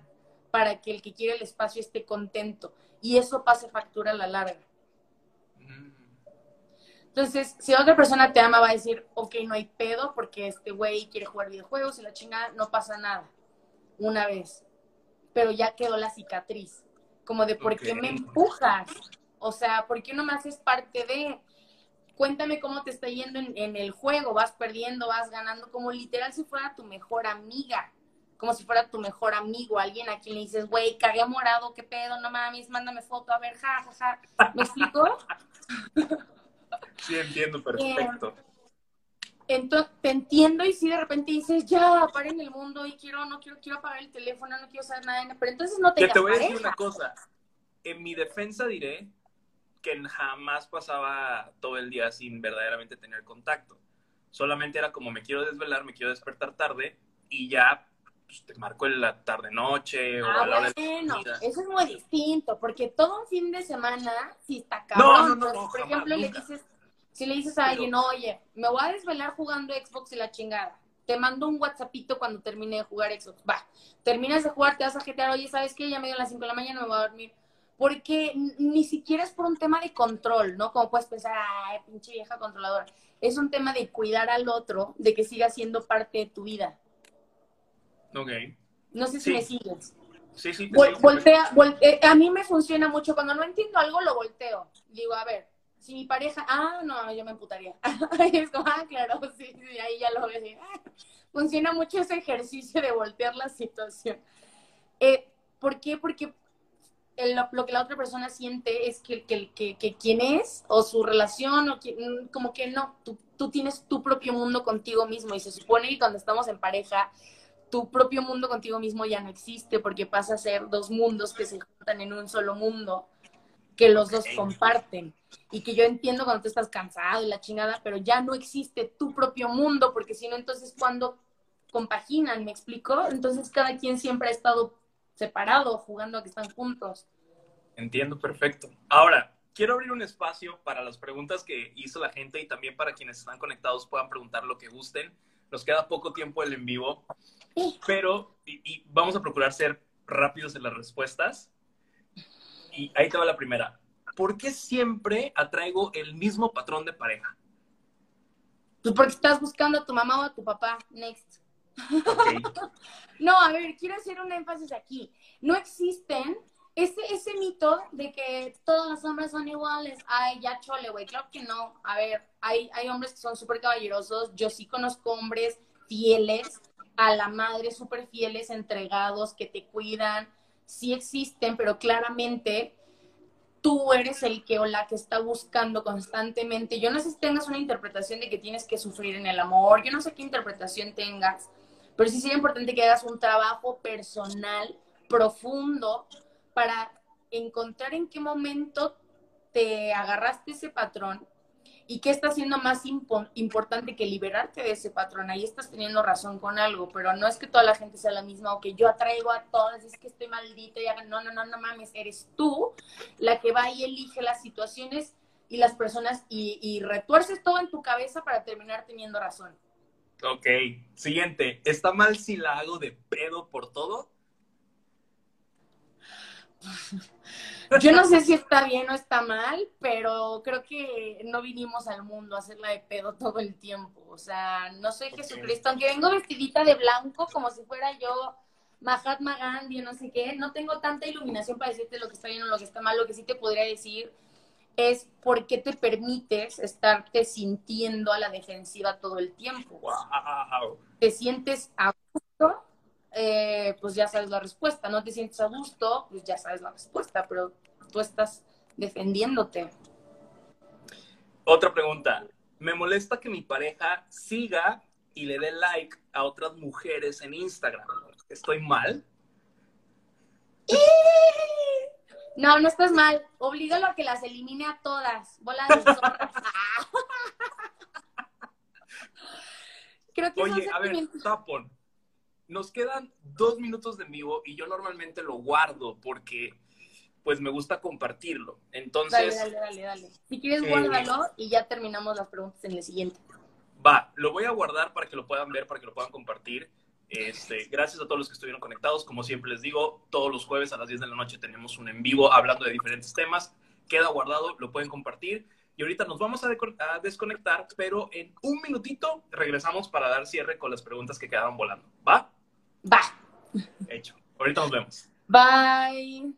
para que el que quiere el espacio esté contento y eso pase factura a la larga. Entonces, si otra persona te ama, va a decir, ok, no hay pedo porque este güey quiere jugar videojuegos y la chingada, no pasa nada. Una vez. Pero ya quedó la cicatriz. Como de, ¿por qué me empujas? O sea, ¿por qué no me haces parte de? Cuéntame cómo te está yendo en, en el juego. ¿Vas perdiendo? ¿Vas ganando? Como literal si fuera tu mejor amiga como si fuera tu mejor amigo, alguien a quien le dices, güey, cagué morado, qué pedo, no mames, mándame foto, a ver, ja, ja, ja. ¿Me explico? Sí, entiendo, perfecto. entonces, te entiendo y si de repente dices, ya, en el mundo y quiero, no quiero, quiero apagar el teléfono, no quiero saber nada, pero entonces no te Te voy a decir una cosa, en mi defensa diré que jamás pasaba todo el día sin verdaderamente tener contacto. Solamente era como me quiero desvelar, me quiero despertar tarde y ya pues, te marco en la tarde-noche o ah, a la hora bueno, eso es muy distinto, porque todo un fin de semana, si está cabrón. No, no, no, por ejemplo, le dices, si le dices a alguien, oye, me voy a desvelar jugando Xbox y la chingada, te mando un WhatsAppito cuando termine de jugar Xbox. Va, terminas de jugar, te vas a jetear, oye, ¿sabes qué? Ya me dio las 5 de la mañana, me voy a dormir. Porque ni siquiera es por un tema de control, ¿no? Como puedes pensar, ay, pinche vieja controladora. Es un tema de cuidar al otro, de que siga siendo parte de tu vida. Ok. No sé si me sigues. Sí, sí. voltea, eh, a mí me funciona mucho. Cuando no entiendo algo, lo volteo. Digo, a ver, si mi pareja, ah, no, yo me emputaría. es como, ah, claro, sí, sí, ahí ya lo ves. Ah, funciona mucho ese ejercicio de voltear la situación. Eh, ¿Por qué? Porque lo que la otra persona siente es que, que, que, que quién es o su relación o mm, como que no, tú, tú, tienes tu propio mundo contigo mismo y se supone que cuando estamos en pareja tu propio mundo contigo mismo ya no existe porque pasa a ser dos mundos que se juntan en un solo mundo que los dos comparten. Y que yo entiendo cuando tú estás cansado y la chingada, pero ya no existe tu propio mundo, porque si no, entonces cuando compaginan, ¿me explico? Entonces cada quien siempre ha estado separado, jugando a que están juntos. Entiendo, perfecto. Ahora, quiero abrir un espacio para las preguntas que hizo la gente y también para quienes están conectados puedan preguntar lo que gusten. Nos queda poco tiempo el en vivo. Pero, y, vamos a procurar ser rápidos en las respuestas. Y ahí te va la primera. ¿Por qué siempre atraigo el mismo patrón de pareja? Pues porque estás buscando a tu mamá o a tu papá. Next. no, a ver, quiero hacer un énfasis aquí. No existen ese, ese mito de que todos los hombres son iguales. Ay, ya chole, güey. Claro que no. A ver, hay, hay hombres que son súper caballerosos. Yo sí conozco hombres fieles a la madre, súper fieles, entregados, que te cuidan, sí existen, pero claramente tú eres el que o la que está buscando constantemente. Yo no sé si tengas una interpretación de que tienes que sufrir en el amor, yo no sé qué interpretación tengas, pero sí sería importante que hagas un trabajo personal profundo para encontrar en qué momento te agarraste ese patrón ¿Y qué está siendo más importante que liberarte de ese patrón? Ahí estás teniendo razón con algo, pero no es que toda la gente sea la misma o que yo atraigo a todas, es que estoy maldita y no, no, no, no mames, eres tú la que va y elige las situaciones y las personas y, y retuerces todo en tu cabeza para terminar teniendo razón. Ok, siguiente, ¿está mal si la hago de pedo por todo? Yo no sé si está bien o está mal, pero creo que no vinimos al mundo a hacerla de pedo todo el tiempo. O sea, no soy Jesucristo, aunque vengo vestidita de blanco como si fuera yo Mahatma Gandhi no sé qué, no tengo tanta iluminación para decirte lo que está bien o lo que está mal. Lo que sí te podría decir es por qué te permites estarte sintiendo a la defensiva todo el tiempo. Te sientes a gusto eh, pues ya sabes la respuesta. No te sientes a gusto, pues ya sabes la respuesta, pero tú estás defendiéndote. Otra pregunta. Me molesta que mi pareja siga y le dé like a otras mujeres en Instagram. ¿Estoy mal? No, no estás mal. Oblígalo a que las elimine a todas. Bola de. Creo que Oye, a ver, tapón. Nos quedan dos minutos de vivo y yo normalmente lo guardo porque pues me gusta compartirlo. Entonces. Dale, dale, dale, dale. Si quieres, eh, guárdalo y ya terminamos las preguntas en el siguiente. Va, lo voy a guardar para que lo puedan ver, para que lo puedan compartir. Este, gracias a todos los que estuvieron conectados. Como siempre les digo, todos los jueves a las 10 de la noche tenemos un en vivo hablando de diferentes temas. Queda guardado, lo pueden compartir. Y ahorita nos vamos a, a desconectar, pero en un minutito regresamos para dar cierre con las preguntas que quedaron volando. ¿Va? Va. Hecho. Ahorita nos vemos. Bye.